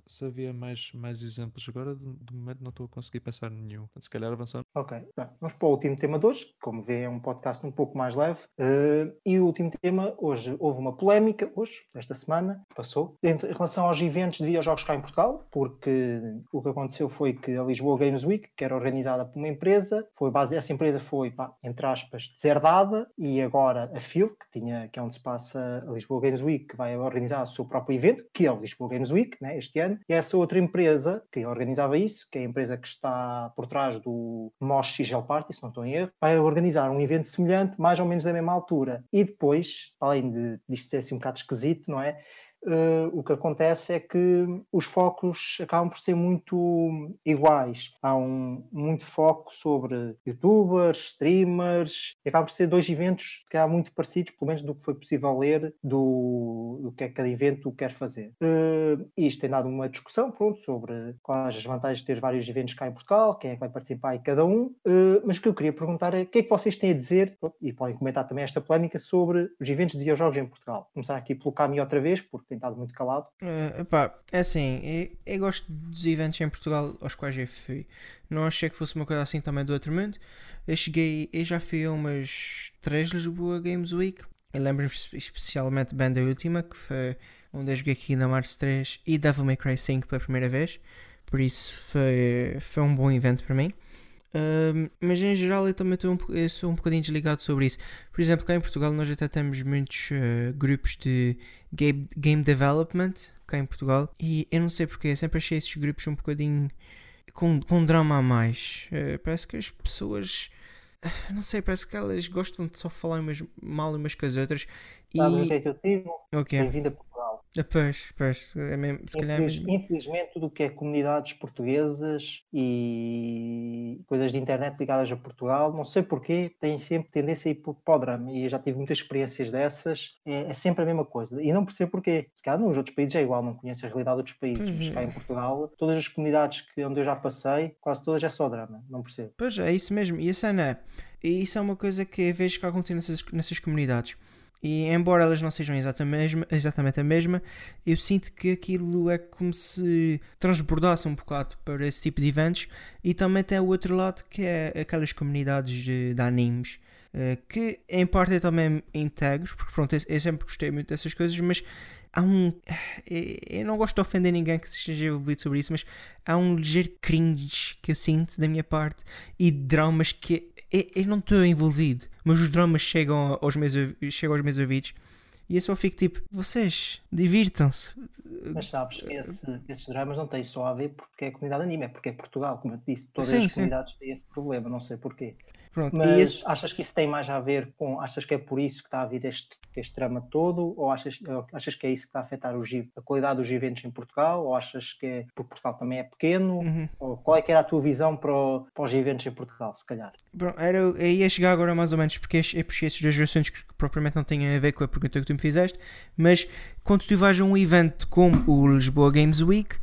se havia mais, mais exemplos. Agora, de, de momento, não estou a conseguir pensar nenhum. Se calhar avançando. Ok, Bem, vamos para o último tema de hoje. Como vê, é um podcast um pouco mais leve. Uh, e o último tema, hoje houve uma polémica, hoje, esta semana, passou, em relação aos eventos de videojogos cá em Portugal, porque o que aconteceu foi que a Lisboa Games Week, que era organizada por uma empresa, foi base, essa empresa foi, pá, entre aspas, deserdada e agora a FIL, que, tinha, que é onde se passa a Lisboa Games Week, que vai organizar o seu próprio evento, que é o Lisboa Games Week, né, este ano, e essa outra empresa que organizava isso, que é a empresa que está por trás do Mosh XL Party, se não estou em erro, vai organizar um evento semelhante, mais ou menos da mesma altura. E depois, além de isto ser assim um bocado esquisito, não é? Uh, o que acontece é que os focos acabam por ser muito iguais. Há um muito foco sobre youtubers, streamers, e acabam por ser dois eventos que há muito parecidos, pelo menos do que foi possível ler do, do que é que cada evento quer fazer. Uh, isto tem dado uma discussão pronto, sobre quais as vantagens de ter vários eventos cá em Portugal, quem é que vai participar em cada um, uh, mas o que eu queria perguntar é o que é que vocês têm a dizer, e podem comentar também esta polémica sobre os eventos de videojogos em Portugal. Começar aqui pelo Cami outra vez, porque tem estado muito calado. Uh, epá, é assim, eu, eu, gosto dos eventos em Portugal aos quais eu fui. Não achei que fosse uma coisa assim também do outro mundo. Eu cheguei, eu já fui a umas três Lisboa Games Week. Eu lembro-me especialmente bem da última, que foi onde eu joguei aqui na Mars 3 e Devil May Cry 5 pela primeira vez. Por isso foi, foi um bom evento para mim. Uh, mas em geral eu também um, eu sou um bocadinho desligado sobre isso. Por exemplo, cá em Portugal nós até temos muitos uh, grupos de game, game development cá em Portugal e eu não sei porque, eu sempre achei esses grupos um bocadinho com, com drama a mais. Uh, parece que as pessoas não sei, parece que elas gostam de só falar umas, mal umas com as outras. Sabe o que é que eu digo? Okay. Bem-vindo a Portugal. Ah, pois, pois, é mesmo, se calhar é Infeliz, Infelizmente, tudo o que é comunidades portuguesas e coisas de internet ligadas a Portugal, não sei porquê, têm sempre tendência a ir para o drama. E eu já tive muitas experiências dessas, é, é, sempre a mesma coisa. E não percebo porquê. Se calhar nos outros países é igual, não conheço a realidade de outros países, mas cá em Portugal, todas as comunidades que, onde eu já passei, quase todas é só drama, não percebo. Pois é, isso mesmo. E a cena é, isso é uma coisa que vejo que acontece nessas, nessas comunidades e embora elas não sejam exatamente a mesma, eu sinto que aquilo é como se transbordasse um bocado para esse tipo de eventos. E também tem o outro lado que é aquelas comunidades de, de animes. Uh, que em parte eu também integro, porque pronto, eu, sempre gostei muito dessas coisas, mas há um. Eu não gosto de ofender ninguém que esteja envolvido sobre isso, mas há um ligeiro cringe que eu sinto da minha parte e dramas que eu, eu não estou envolvido, mas os dramas chegam aos meus, chegam aos meus ouvidos e eu só fico tipo, vocês divirtam-se. Mas sabes que esse, esses dramas não têm só a ver porque é a comunidade anime, é porque é Portugal, como eu te disse, todas sim, as comunidades sim. têm esse problema, não sei porquê. Pronto, Mas esse... achas que isso tem mais a ver com. Achas que é por isso que está a vir este, este drama todo? Ou achas, achas que é isso que está a afetar o, a qualidade dos eventos em Portugal? Ou achas que é porque Portugal também é pequeno? Uhum. Ou qual é que era a tua visão para, o, para os eventos em Portugal, se calhar? Bom, era, eu ia chegar agora mais ou menos porque eu puxei esses dois assuntos que, que propriamente não têm a ver com a pergunta que tu me fizeste, mas quando tu vais a um evento como o Lisboa Games Week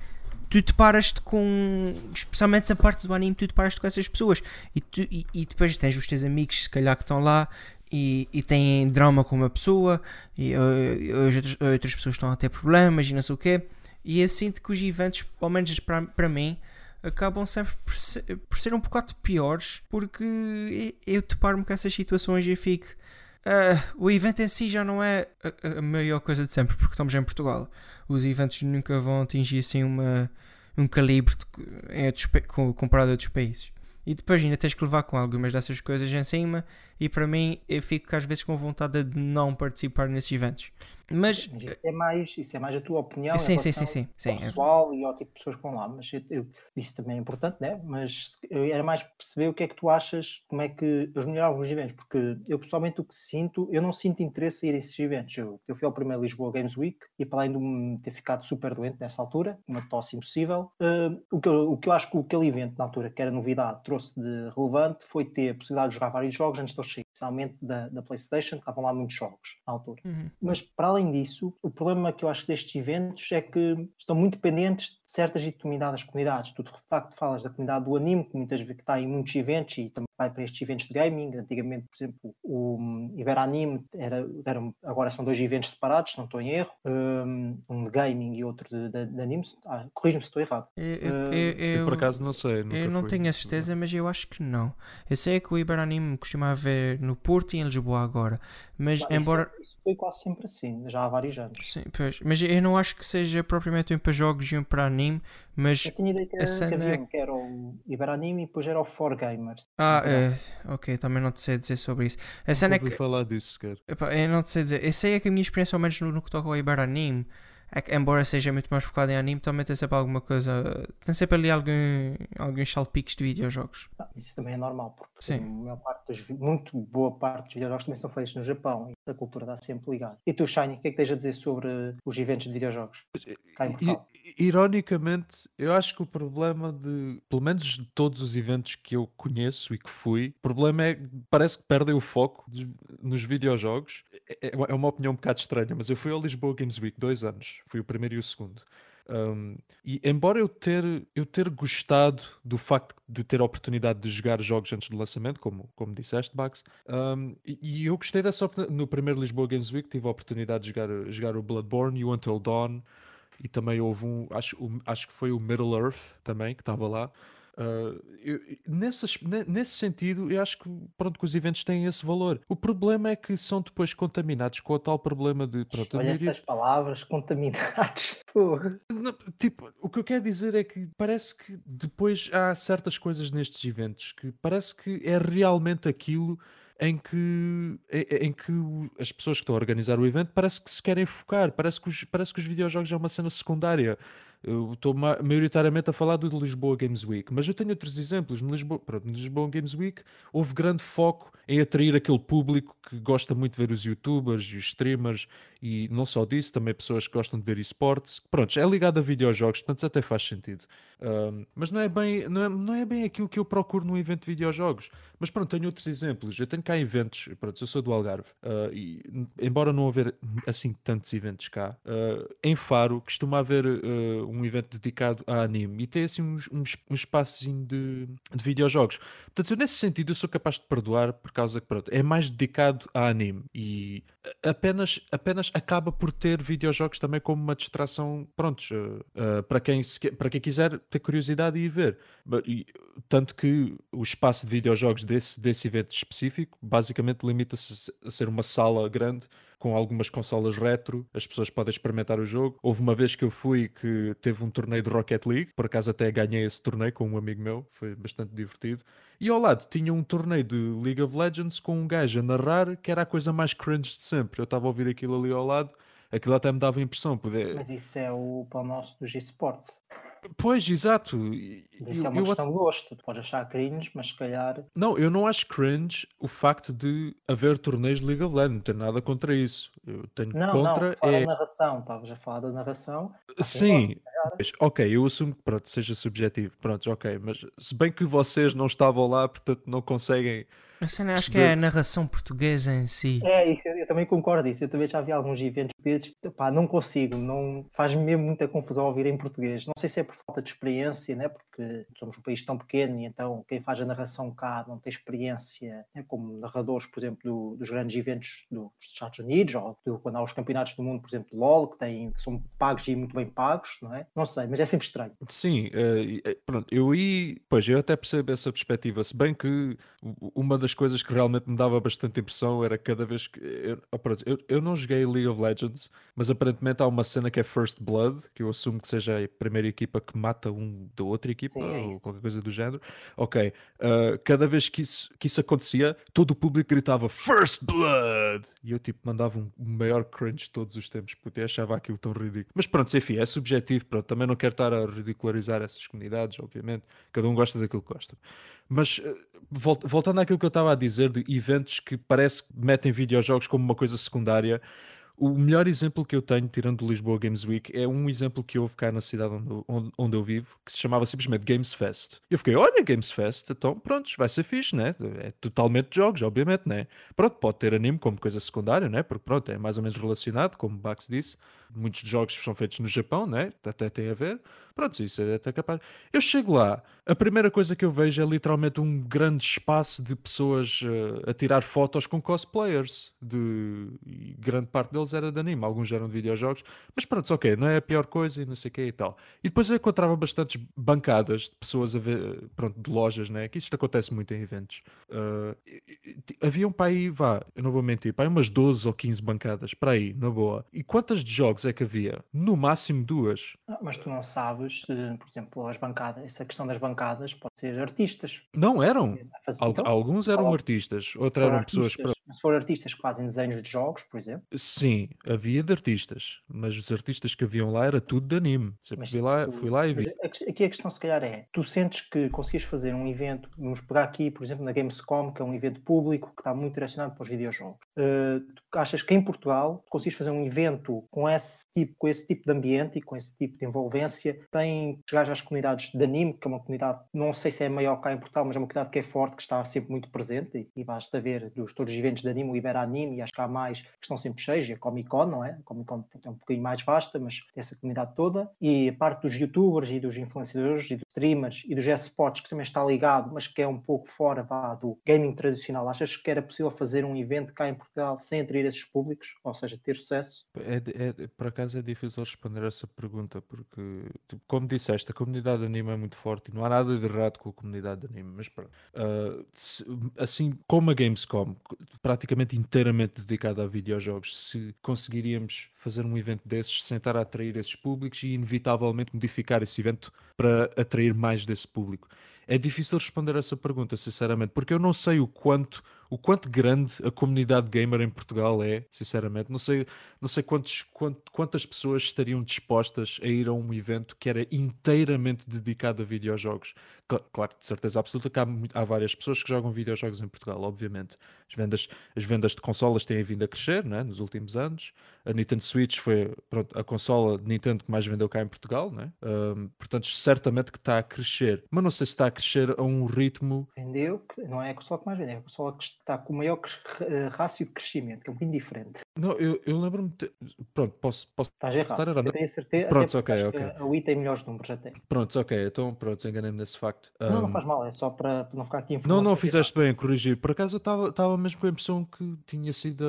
tu te paras-te com. Especialmente a parte do anime, tu te paras-te com essas pessoas. E, tu, e, e, depois tens os teus amigos, se calhar, que estão lá e, e têm drama com uma pessoa, e uh, outras, outras pessoas estão a ter problemas e não sei o quê. E eu sinto que os eventos, pelo menos para, para mim, acabam sempre por ser, por ser um bocado piores, porque eu deparo-me com essas situações e fico. Uh, o evento em si já não é a, a maior coisa de sempre, porque estamos em Portugal os eventos nunca vão atingir assim uma, um calibre de, outros, comparado a outros países. E depois ainda tens que levar com algumas dessas coisas em cima, e para mim eu fico às vezes com vontade de não participar nesses eventos. Mas, mas isso, é mais, isso é mais a tua opinião sim, sim, sim, sim, sim, pessoal e ao tipo de pessoas que vão lá. Mas eu, eu, isso também é importante, né? Mas era mais perceber o que é que tu achas, como é que eles melhoravam os eventos, porque eu pessoalmente o que sinto, eu não sinto interesse em ir a esses eventos. Eu, eu fui ao primeiro Lisboa Games Week e para além de me ter ficado super doente nessa altura, uma tosse impossível, uh, o, que eu, o que eu acho que aquele evento na altura, que era novidade, trouxe de relevante foi ter a possibilidade de jogar vários jogos antes de eles especialmente da, da PlayStation, estavam lá muitos jogos na altura. Uhum. Mas para além disso, o problema que eu acho destes eventos é que estão muito dependentes de certas determinadas comunidades. Tu de facto falas da comunidade do anime, que muitas vezes está em muitos eventos e também vai para estes eventos de gaming. Antigamente, por exemplo, o hum, Iberanime era, era, agora são dois eventos separados, se não estou em erro, hum, um de gaming e outro de, de, de anime. Ah, Corrijo-me se estou errado. Eu, eu, Uh, eu, Eu, por acaso não sei. nunca eu não fui. tenho a certeza, mas eu acho que não. Eu sei que o Iberanime costuma haver no Porto e em Lisboa agora, mas Ah, isso- embora. Foi quase sempre assim, já há vários anos. Sim, pois, mas eu não acho que seja propriamente um para jogos e um para anime, mas. Eu tinha ideia que, A era, que cena havia é- um, que era o Iberanime e depois era o For Gamers. Ah, é, ok, também não te sei dizer sobre isso. A Nunca cena é que. falar disso. Epá, eu não te sei dizer. Eu sei é que a minha experiência, ao menos no, no que toca ao Iberanime, é que, embora seja muito mais focado em anime, também tem sempre alguma coisa. Tem sempre ali algum, alguns salpiques de videojogos. Ah, isso também é normal, porque Sim. a maior parte dos, muito boa parte dos videojogos também são feitos no Japão essa cultura está sempre ligada. E tu, Shiny, o que é que tens a dizer sobre os eventos de videojogos? I-. Ironicamente, eu acho que o problema de, pelo menos de todos os eventos que eu conheço e que fui, o problema é que parece que perdem o foco dos- nos videojogos. É, é uma- é uma opinião um bocado estranha, mas eu fui ao Lisboa Games Week dois anos, fui o primeiro e o segundo. Um, e embora eu ter, eu ter gostado do facto de ter a oportunidade de jogar jogos antes do lançamento, como, como disseste, Bax, um, e, eu gostei dessa. No primeiro Lisboa Games Week tive a oportunidade de jogar, jogar o Bloodborne e o Until Dawn, e também houve um, acho, o- acho que foi o Middle Earth também, que estava lá. Uh, eu- nesse, sentido, eu acho que, pronto, que os eventos têm esse valor. O problema é que são depois contaminados com o tal problema de. Pronto, Olha essas palavras, contaminados. Porra. tipo, o que eu quero dizer é que parece que depois há certas coisas nestes eventos que parece que é realmente aquilo em que, em, em que as pessoas que estão a organizar o evento parece que se querem focar, parece que os, parece que os videojogos é uma cena secundária. Eu estou ma- maioritariamente a falar do Lisboa Games Week, mas eu tenho outros exemplos. No Lisboa, pronto, no Lisboa Games Week houve grande foco em atrair aquele público que gosta muito de ver os youtubers e os streamers e não só disso, também pessoas que gostam de ver esportes. Pronto, é ligado a videojogos, portanto até faz sentido. Um, mas não é, bem, não, é, não é bem aquilo que eu procuro num evento de videojogos. Mas pronto, tenho outros exemplos. Eu tenho cá eventos, pronto, eu sou do Algarve, uh, e embora não haver assim tantos eventos cá, uh, em Faro costuma haver uh, um evento dedicado a anime e tem assim uns, uns, um de, de videojogos. Portanto, eu, nesse sentido, eu sou capaz de perdoar por causa que pronto, é mais dedicado a anime e a- apenas, acaba por ter videojogos também como uma distração, pronto, uh, para, quem se para quem quiser ter curiosidade e ir ver. Tanto que o espaço de videojogos desse, desse evento específico basicamente limita-se a ser uma sala grande com algumas consolas retro, as pessoas podem experimentar o jogo. Houve uma vez que eu fui que teve um torneio de Rocket League, por acaso até ganhei esse torneio com um amigo meu, foi bastante divertido. E ao lado tinha um torneio de League of Legends com um gajo a narrar que era a coisa mais cringe de sempre. Eu estava a ouvir aquilo ali ao lado, aquilo até me dava impressão. Poder... Mas isso é o pão nosso dos esportes. Pois, exato. Isso eu- é uma eu questão de gosto. Tu podes achar cringe, mas se calhar. Não, eu não acho cringe o facto de haver torneios de League of Legends, não tenho nada contra isso. Eu tenho Não, contra não, fora é. a narração. Estavas a falar da narração. Sim, ok, eu assumo que pronto, seja subjetivo, pronto, ok, mas se bem que vocês não estavam lá, portanto não conseguem. A cena acho que é a narração portuguesa em si. É, isso, eu, eu também concordo isso. Eu também já vi alguns eventos desses. Pá, não consigo, não faz-me mesmo muita confusão ouvir em português. Não sei se é por falta de experiência, né? porque somos um país tão pequeno e então quem faz a narração cá não tem experiência, né? como narradores, por exemplo, do- dos grandes eventos dos Estados Unidos, ou do- quando há os campeonatos do mundo, por exemplo, de LOL, que, têm, que são pagos e muito bem pagos, não é? Não sei, mas é sempre estranho. Sim, eh, e, eh, pronto, eu aí, pois eu até percebo essa perspectiva, se bem que uma das coisas que realmente me dava bastante impressão era cada vez que eu, oh, pronto, eu, eu não joguei League of Legends, mas aparentemente há uma cena que é First Blood, que eu assumo que seja a primeira equipa que mata um da outra equipa, Sim, é ou qualquer coisa do género. Ok, eh, cada vez que isso, que isso acontecia, todo o público gritava First Blood! E eu tipo mandava um o maior cringe de todos os tempos, porque eu achava aquilo tão ridículo. Mas pronto, enfim, é subjetivo, pronto, também não quero estar a ridicularizar essas comunidades, obviamente, cada um gosta daquilo que gosta. Mas vol- voltando àquilo que eu estava a dizer de eventos que parece que metem videojogos como uma coisa secundária, O melhor exemplo que eu tenho, tirando o Lisboa Games Week, é um exemplo que houve cá na cidade onde, onde, onde eu vivo, que se chamava simplesmente Games Fest. Eu fiquei, olha, Games Fest, então pronto, vai ser fixe, né? É totalmente jogos, obviamente, né? Pronto, pode ter anime como coisa secundária, né? Porque pronto, é mais ou menos relacionado, como o Bax disse. Muitos jogos são feitos no Japão, né? Até tem a ver. Pronto, isso é até capaz. Eu chego lá, a primeira coisa que eu vejo é literalmente um grande espaço de pessoas uh, a tirar fotos com cosplayers. De... Grande parte deles era de anime, alguns eram de videojogos. Mas pronto, ok, não é a pior coisa e não sei o que e tal. E depois eu encontrava bastantes bancadas de pessoas a ver, pronto, de lojas, né? Que isto acontece muito em eventos. Uh, havia um para aí, vá, eu não vou mentir, para aí umas 12 ou 15 bancadas, para aí, na boa. E quantas de jogos é que havia? No máximo duas. Ah, mas tu não sabes se, por exemplo, as bancadas, essa questão das bancadas pode ser artistas. Não eram. Al alguns eram artistas, outros eram artistas. Pessoas. Se for artistas que fazem desenhos de jogos, por exemplo. Sim, havia de artistas, mas os artistas que haviam lá era tudo de anime. Sempre fui lá, tu, fui lá e vi. Aqui a questão, se calhar, é: tu sentes que conseguias fazer um evento, vamos pegar aqui, por exemplo, na Gamescom, que é um evento público que está muito direcionado para os videojogos. Uh, achas que em Portugal consegues fazer um evento com esse tipo, com esse tipo de ambiente e com esse tipo de envolvência, sem chegar às comunidades de anime, que é uma comunidade, não sei se é maior cá em Portugal, mas é uma comunidade que é forte, que está sempre muito presente e, e basta ver dos todos os eventos de anime, o Ibera Anime, e acho que há mais que estão sempre cheios, e a Comic Con, não é? A Comic Con é um bocadinho mais vasta, mas tem essa comunidade toda, e a parte dos youtubers e dos influenciadores e dos streamers e dos esportes que também está ligado, mas que é um pouco fora do gaming tradicional. Achas que era possível fazer um evento cá em Portugal sem atrair esses públicos, ou seja, ter sucesso? É, é, por acaso é difícil responder essa pergunta, porque, tipo, como disseste, a comunidade de anime é muito forte e não há nada de errado com a comunidade de anime, mas pronto. Uh, se, assim como a Gamescom, praticamente inteiramente dedicada a videojogos, se conseguiríamos fazer um evento desses, sentar a atrair esses públicos e inevitavelmente modificar esse evento para atrair mais desse público. É difícil responder essa pergunta, sinceramente, porque eu não sei o quanto o quanto grande a comunidade gamer em Portugal é, sinceramente. Não sei, não sei quantos, quant, quantas pessoas estariam dispostas a ir a um evento que era inteiramente dedicado a videojogos. Claro, de certeza absoluta que há, há, várias pessoas que jogam videojogos em Portugal, obviamente. As vendas, as vendas de consolas têm vindo a crescer né, nos últimos anos. A Nintendo Switch foi pronto, a consola de Nintendo que mais vendeu cá em Portugal, né? Um, portanto, certamente que está a crescer. Mas não sei se está a crescer a um ritmo. Vendeu, não é a consola que mais vendeu, é a consola que está com o maior uh, rácio de crescimento, que é um bocadinho diferente. Não, eu, eu lembro-me. De... Pronto, posso, posso Estás errado. estar errado. Eu tenho certeza. Pronto, ok, ok. A Wii tem melhores números até. Pronto, ok. Então, pronto, enganei-me nesse facto. Um... Não, não faz mal, é só para não ficar aqui Não, não fizeste bem a corrigir. Por acaso eu estava mesmo com a impressão que tinha sido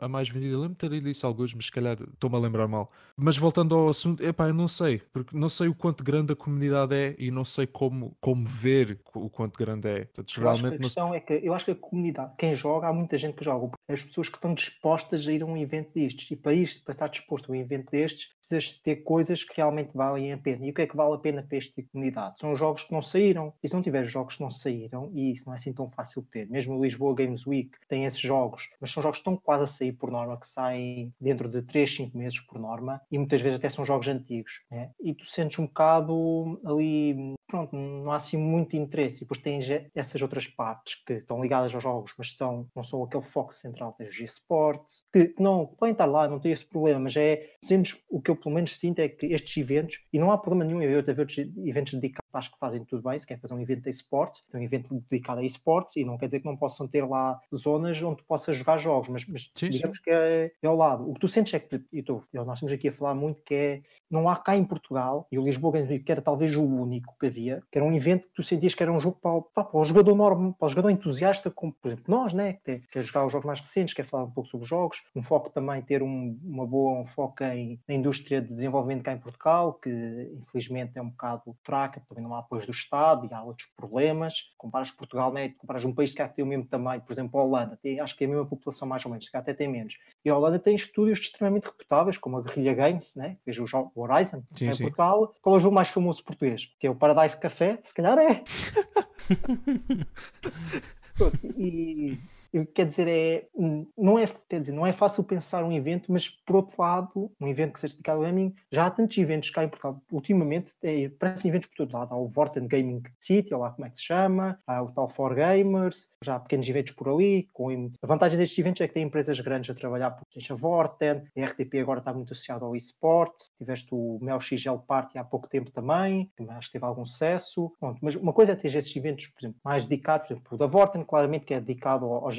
a, a mais vendida. Lembro-me de ter lido isso alguns, mas se calhar estou-me a lembrar mal. Mas voltando ao assunto, epá, eu não sei, porque não sei o quanto grande a comunidade é e não sei como, como ver o quanto grande é. Portanto, geralmente, a questão não... é que eu acho que a comunidade, quem joga, há muita gente que joga. As pessoas que estão dispostas a ir um evento destes. E para isto, para estar disposto a um evento destes, precisas ter coisas que realmente valem a pena. E o que é que vale a pena para este tipo de comunidade? São jogos que não saíram. E se não tiver jogos que não saíram, e isso não é assim tão fácil de ter. Mesmo o Lisboa Games Week tem esses jogos, mas são jogos que estão quase a sair por norma, que saem dentro de 3, 5 meses por norma, e muitas vezes até são jogos antigos. Né? E tu sentes um bocado ali, pronto, não há assim muito interesse. E depois tens essas outras partes que estão ligadas aos jogos, mas são, não são aquele foco central. Tens os esportes, que não podem estar lá, não tem esse problema, mas é, sentes, o que eu pelo menos sinto é que estes eventos, e não há problema nenhum em haver outros eventos dedicados, acho que fazem tudo bem, se quer fazer um evento de esportes, tem um evento dedicado a esportes, e não quer dizer que não possam ter lá zonas onde tu possas jogar jogos, mas, mas sim, digamos sim. que é, é, ao lado. O que tu sentes é que, e tu, nós estamos aqui a falar muito que é, não há cá em Portugal, e o Lisboa Games Week, que era talvez o único que havia, que era um evento que tu sentias que era um jogo para, para, para o jogador normal, para o jogador entusiasta, como por exemplo nós, né, que quer jogar os jogos mais recentes, quer falar um pouco sobre os jogos, um foco também, ter um, uma boa, um foco em, na indústria de desenvolvimento cá em Portugal, que infelizmente é um bocado fraca, também não há apoio do Estado e há outros problemas. Comparas Portugal, né, comparas um país que tem o mesmo tamanho, por exemplo, a Holanda, tem, acho que é a mesma população mais ou menos, que até tem menos. E a Holanda tem estúdios extremamente reputáveis, como a Guerrilla Games, né, fez o jogo Horizon, sim, em sim. Portugal. Qual é o jogo mais famoso português? Que é o Paradise Café, se calhar é. e, quer dizer, é, não é, quer dizer, não é fácil pensar um evento, mas por outro lado, um evento que seja dedicado ao gaming, já há tantos eventos cá em Portugal. Ultimamente, é, parecem eventos por todo lado. Há o Vorten Gaming City, ou lá como é que se chama, há o tal For Gamers, já há pequenos eventos por ali. Com... A vantagem destes eventos é que tem empresas grandes a trabalhar, por seja a Vorten, a RTP agora está muito associado ao eSports, tiveste o Mel XL Party há pouco tempo também, que acho que teve algum sucesso. Pronto, mas uma coisa é ter esses eventos, por exemplo, mais dedicados, por exemplo, o da Vorten, claramente que é dedicado aos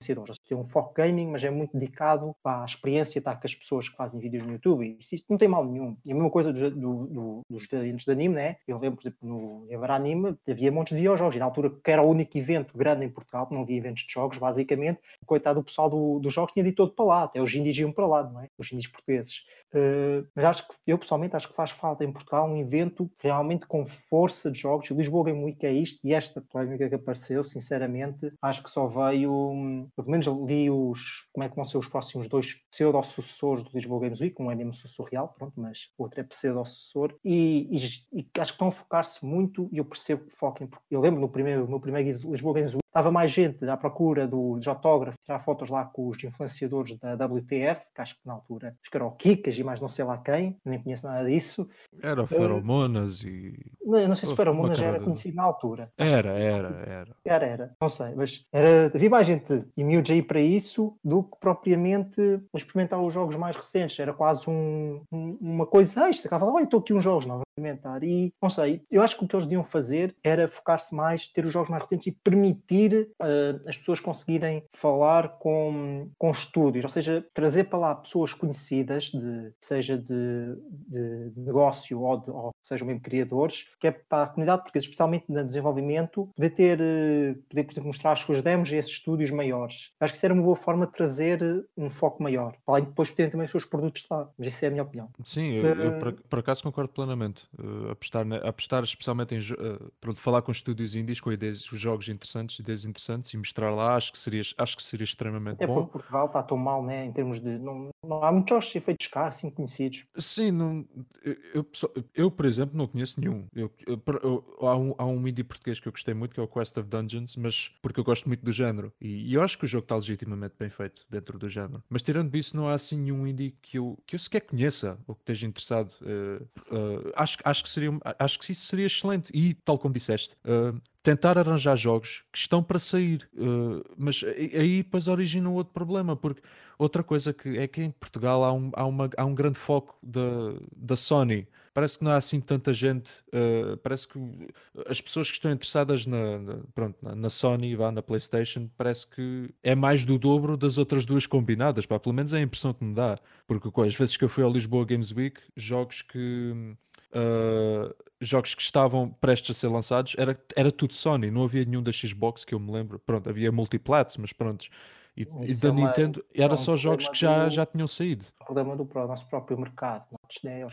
influenciadores. Tem um foco gaming, mas é muito dedicado à experiência estar com as pessoas que fazem vídeos no YouTube. E isso não tem mal nenhum. E a mesma coisa do, do, do, dos eventos de anime, né? Eu lembro, por exemplo, no Ever Anime havia montes de videojogos. E na altura, que era o único evento grande em Portugal, não havia eventos de jogos, basicamente, coitado do pessoal dos do jogos tinha de todo para lá. Até os indies iam para lá, não é? Os indies portugueses. Uh, mas acho que eu pessoalmente acho que faz falta em Portugal um evento realmente com força de jogos. O Lisboa Game Week é isto e esta polémica que apareceu, sinceramente, acho que só veio, pelo menos li os como é que vão ser os próximos dois pseudo-sucessores do Lisboa Games Week, um é mesmo real, pronto, mas o outro é pseudo-sucessor, e, e, e, acho que estão a focar-se muito, e eu percebo que foquem, porque eu lembro no primeiro, no primeiro Lisboa Games estava mais gente à procura do, de autógrafo, tirar fotos lá com os influenciadores da WTF, que acho que na altura, acho que era o Kikas e mais não sei lá quem, nem conheço nada disso. Era feromonas uh, e. Não, não sei se feromonas já era conhecido na altura. Era, era, era. Era, era, não sei, mas era, havia mais gente e miúdos aí para isso do que propriamente experimentar os jogos mais recentes. Era quase um, um, uma coisa extra. Estava lá, olha, estou aqui uns jogos novos experimentar. E não sei, eu acho que o que eles deviam fazer era focar-se mais, ter os jogos mais recentes e permitir uh, as pessoas conseguirem falar com, com estúdios, ou seja, trazer para lá pessoas conhecidas, de, seja de, de negócio ou, de, ou sejam mesmo criadores, que é para a comunidade portuguesa, especialmente no desenvolvimento, poder ter, poder, por exemplo, mostrar as suas demos a esses estúdios maiores. Acho que isso era uma boa forma de trazer um foco maior, para além de depois terem também os seus produtos lá. Mas isso é a minha opinião. Sim, eu, eu por, por, acaso concordo plenamente. Uh, apostar, na, apostar especialmente em uh, para falar com estúdios indies, com ideias, os jogos interessantes, ideias interessantes e mostrar lá, acho que seria, acho que seria extremamente Até bom. porque Portugal está tão mal, né, em termos de. Não, não há muitos jogos feitos cá, assim conhecidos. Sim, não, eu, eu, eu, por exemplo, não conheço nenhum. Eu, há, um, há um indie português que eu gostei muito, que é o Quest of Dungeons, mas porque eu gosto muito do género. E, e eu acho que o jogo está legitimamente bem feito dentro do género. Mas tirando isso, não há assim nenhum indie que eu, que eu sequer conheça ou que esteja interessado. Uh, uh, acho, acho, que seria, acho que isso seria excelente. E, tal como disseste, uh, tentar arranjar jogos que estão para sair. mas aí depois origina um outro problema, porque outra coisa que é que em Portugal há um, há uma, há um grande foco da, da Sony parece que não há assim tanta gente. Uh, parece que as pessoas que estão interessadas na, na pronto, na, na, Sony, vá, na PlayStation, parece que é mais do dobro das outras duas combinadas. Pá, pelo menos é a impressão que me dá. Porque às vezes que eu fui ao Lisboa Games Week, jogos que. Uh, jogos que estavam prestes a ser lançados era, era tudo Sony, não havia nenhum da Xbox que eu me lembro. Pronto, havia multiplats, mas pronto. E, e da é Nintendo era só jogos que já, do... já tinham saído problema do nosso próprio mercado. É,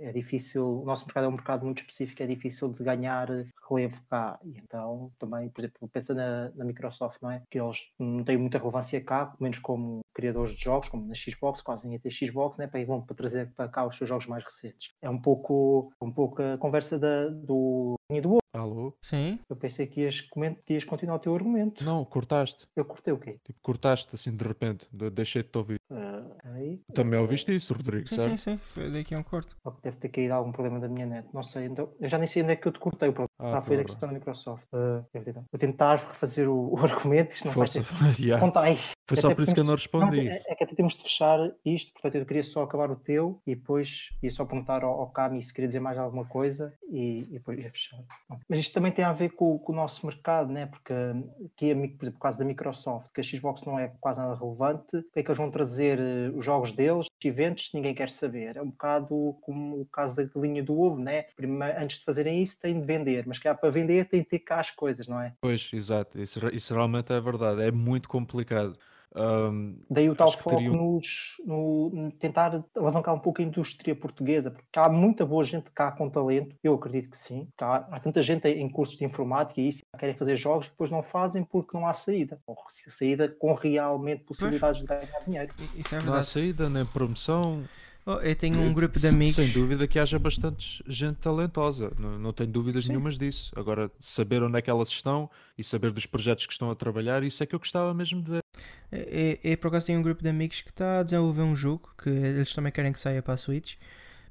é difícil, o nosso mercado é um mercado muito específico, é difícil de ganhar relevo cá. E então, também, por exemplo, pensa na, na Microsoft, não é? Que eles não têm muita relevância cá, pelo menos como criadores de jogos, como na Xbox, quase ninguém tem Xbox, né? Para, vão para trazer para cá os seus jogos mais recentes. É um pouco, um pouco a conversa da, do do Alô? Sim. Eu pensei que ias, que ias continuar o teu argumento. Não, cortaste. Eu cortei o quê? Tipo, cortaste assim de repente, deixei de te ouvir. Uh, aí. Também ouviste isso, Rodrigo, sim, certo? Sim, sim, foi daqui a um corte. Deve ter caído algum problema da minha net. Não sei, então, eu já nem sei onde é que eu te cortei. Pronto. Ah, ah foi da questão da Microsoft. Uh, vou tentar refazer o, o argumento. Isto não Força. vai ter... yeah. Conta aí. Foi só por isso que eu não respondi. Não, é, é, que até temos de fechar isto, portanto eu queria só acabar o teu e depois ia só perguntar ao, ao Cami se queria dizer mais alguma coisa e, e depois ia fechar. Mas isto também tem a ver com, com o nosso mercado, né? porque aqui, por exemplo, por causa da Microsoft, que a Xbox não é quase nada relevante, o que é que eles vão trazer eh, os jogos deles, eventos, ninguém quer saber. É um bocado como o caso da galinha do ovo, né? Primeiro, antes de fazerem isso, têm de vender, mas que há para vender tem de ter cá as coisas, não é? Pois, exato, isso, isso realmente é verdade, é muito complicado. Um, Daí o tal foco nos, no tentar alavancar um pouco a indústria portuguesa, porque há muita boa gente cá com talento, eu acredito que sim. Há, há tanta gente em cursos de informática e isso, querem fazer jogos, depois não fazem porque não há saída. Ou saída com realmente possibilidades pois, de ganhar dinheiro. Isso é verdade. Não há saída, nem promoção. Oh, eu tenho um grupo de amigos. Sem dúvida que haja bastante gente talentosa, não, não tenho dúvidas Sim. nenhumas disso. Agora, saber onde é que elas estão e saber dos projetos que estão a trabalhar, isso é que eu gostava mesmo de ver. É, é, é por acaso tem um grupo de amigos que está a desenvolver um jogo que eles também querem que saia para a Switch.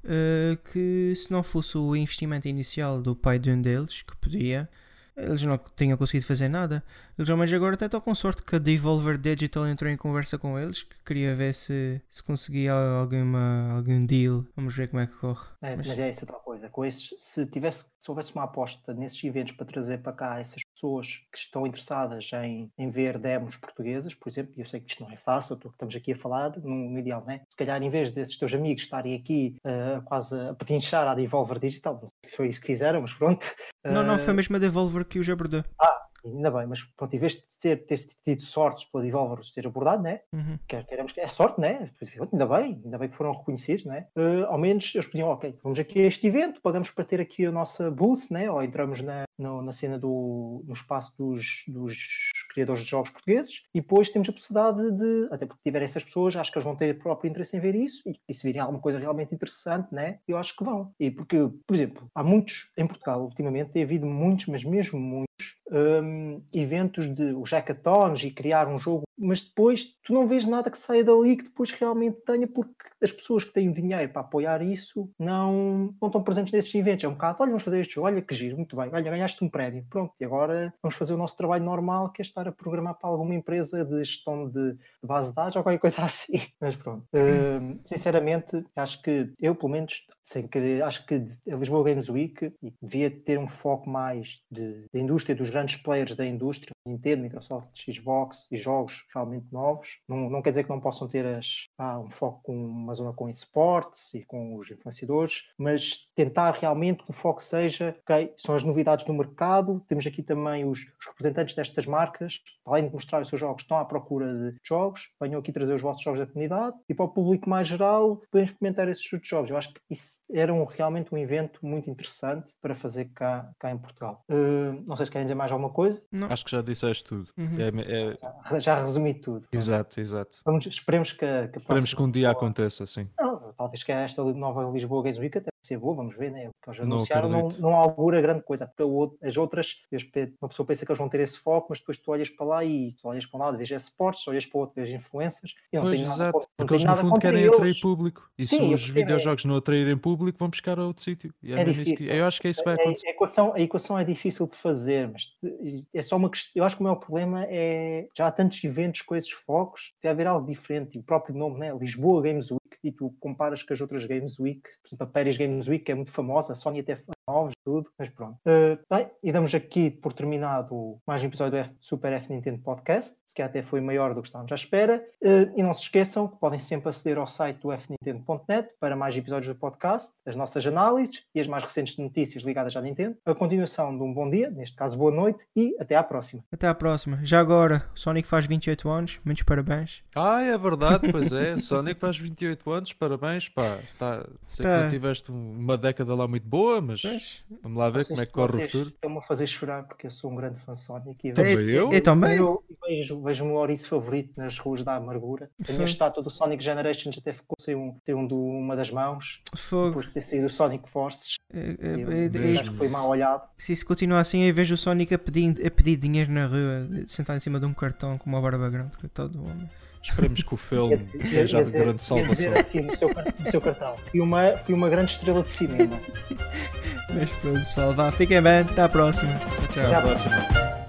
Uh, que se não fosse o investimento inicial do pai de um deles, que podia, eles não tinham conseguido fazer nada. Eles ao menos agora até estão com sorte que a Devolver Digital entrou em conversa com eles, que queria ver se, se conseguia alguma, algum deal. Vamos ver como é que corre. É, mas... mas... é essa tal coisa. Com esses, se, tivesse, se houvesse uma aposta nesses eventos para trazer para cá essas pessoas que estão interessadas em, em ver demos portuguesas, por exemplo, e eu sei que isto não é fácil, estamos aqui a falar no, no ideal, né? Se calhar em vez desses teus amigos estarem aqui uh, quase a pedinchar à Devolver Digital, não sei se foi isso que fizeram, mas pronto. Não, não, foi mesmo a Devolver que os abordou. Ah, ainda bem, mas pronto, em vez de ter, ter tido sortes pela Devolver de ter abordado, né? Uhum. queremos que é sorte, né? Ainda bem, ainda bem que foram reconhecidos, né? Uh, ao menos eles podiam, ok, vamos aqui a este evento, pagamos para ter aqui a nossa booth, né? Ou entramos na, no, na cena do no espaço dos, dos criadores de jogos portugueses e depois temos a possibilidade de, até porque tiverem essas pessoas, acho que eles vão ter próprio interesse em ver isso e, e se virem alguma coisa realmente interessante, né? Eu acho que vão. E porque, por exemplo, há muitos em Portugal ultimamente, tem havido muitos, mas mesmo muitos um, eventos de os hackathons e criar um jogo, mas depois tu não vês nada que saia dali que depois realmente tenha, porque as pessoas que têm dinheiro para apoiar isso não, não estão presentes nesses eventos. É um bocado, olha, vamos fazer este jogo, olha que giro, muito bem, olha, ganhaste um prémio, pronto, e agora vamos fazer o nosso trabalho normal, que é estar a programar para alguma empresa de gestão de, de base de dados ou qualquer coisa assim. Mas pronto, um, sinceramente, acho que eu, pelo menos, sem querer, acho que a Lisboa Games Week devia ter um foco mais de, de indústria, dos grandes players da indústria, Nintendo, Microsoft, Xbox e jogos realmente novos. Não, não quer dizer que não possam ter as, ah, um foco com uma zona com esportes e com os influenciadores, mas tentar realmente que o foco seja, ok, são as novidades do mercado, temos aqui também os, os representantes destas marcas, além de mostrar os seus jogos, estão à procura de jogos, venham aqui trazer os vossos jogos da comunidade e para o público mais geral podem experimentar esses jogos. Eu acho que isso era um, realmente um evento muito interessante para fazer cá, cá em Portugal. Uh, não sei se querem dizer mais alguma coisa. Não. Acho que já disseste tudo. Uhum. É, é... Já resumi tudo. Exato, exato. Vamos, esperemos que, que Esperemos que um dia aconteça, sim. Não, talvez que esta nova Lisboa Games Week até ser boa, vamos ver, né? O que eles anunciaram não, não, não augura grande coisa, porque as outras, uma pessoa pensa que eles vão ter esse foco, mas depois tu olhas para lá e tu olhas para um lado, vês esportes, olhas para o outro, vês influências e não pois, exato, nada, porque eles no fundo querem eles. atrair público. E se os videojogos é... não atraírem público, vão buscar a outro sítio. É, é. Que, eu acho que é isso vai acontecer. A, a, equação, a equação é difícil de fazer, mas é só uma questão. Eu acho que o maior problema é já há tantos eventos com esses focos, deve haver algo diferente. E o próprio nome, né? Lisboa Games Week, e tu comparas com as outras Games Week, por exemplo, a Paris Games Week, que é muito famosa, a Sony até novos, tudo, mas pronto. Uh, bem, e damos aqui por terminado mais um episódio do F, Super F Nintendo Podcast, se que até foi maior do que estávamos à espera. Uh, e não se esqueçam que podem sempre aceder ao site do fnintendo.net para mais episódios do podcast, as nossas análises e as mais recentes notícias ligadas à Nintendo. A continuação de um bom dia, neste caso boa noite, e até à próxima. Até à próxima. Já agora, o Sonic faz 28 anos, muitos parabéns. Ah, é verdade, pois é. Sonic faz 28 anos, parabéns, pá. Tá, sei tá. que tiveste uma década lá muito boa, mas vamos lá ver vocês, como é que corre o futuro. Estão-me a fazer chorar porque eu sou um grande fã de Sonic. E vejo, eu? Eu, também. Eu, vejo, vejo o meu ouriço favorito nas ruas da amargura. A minha estátua do Sonic Generations até ficou sem, um, sem um do, uma das mãos. Fogo. Depois de ter saído o Sonic Forces. É, é, é, acho que foi mal olhado. Se isso continuar assim, eu vejo o Sonic a pedir, a pedir dinheiro na rua, sentado em cima de um cartão com uma barba grande, que todo homem. Esperemos que o filme seja a grande salvação. Assim, no, seu, no seu cartão. Fui uma, fui uma grande estrela de cinema. Mas pronto, pessoal, vá, fiquem bem, até à próxima. Tchau. Até à próxima.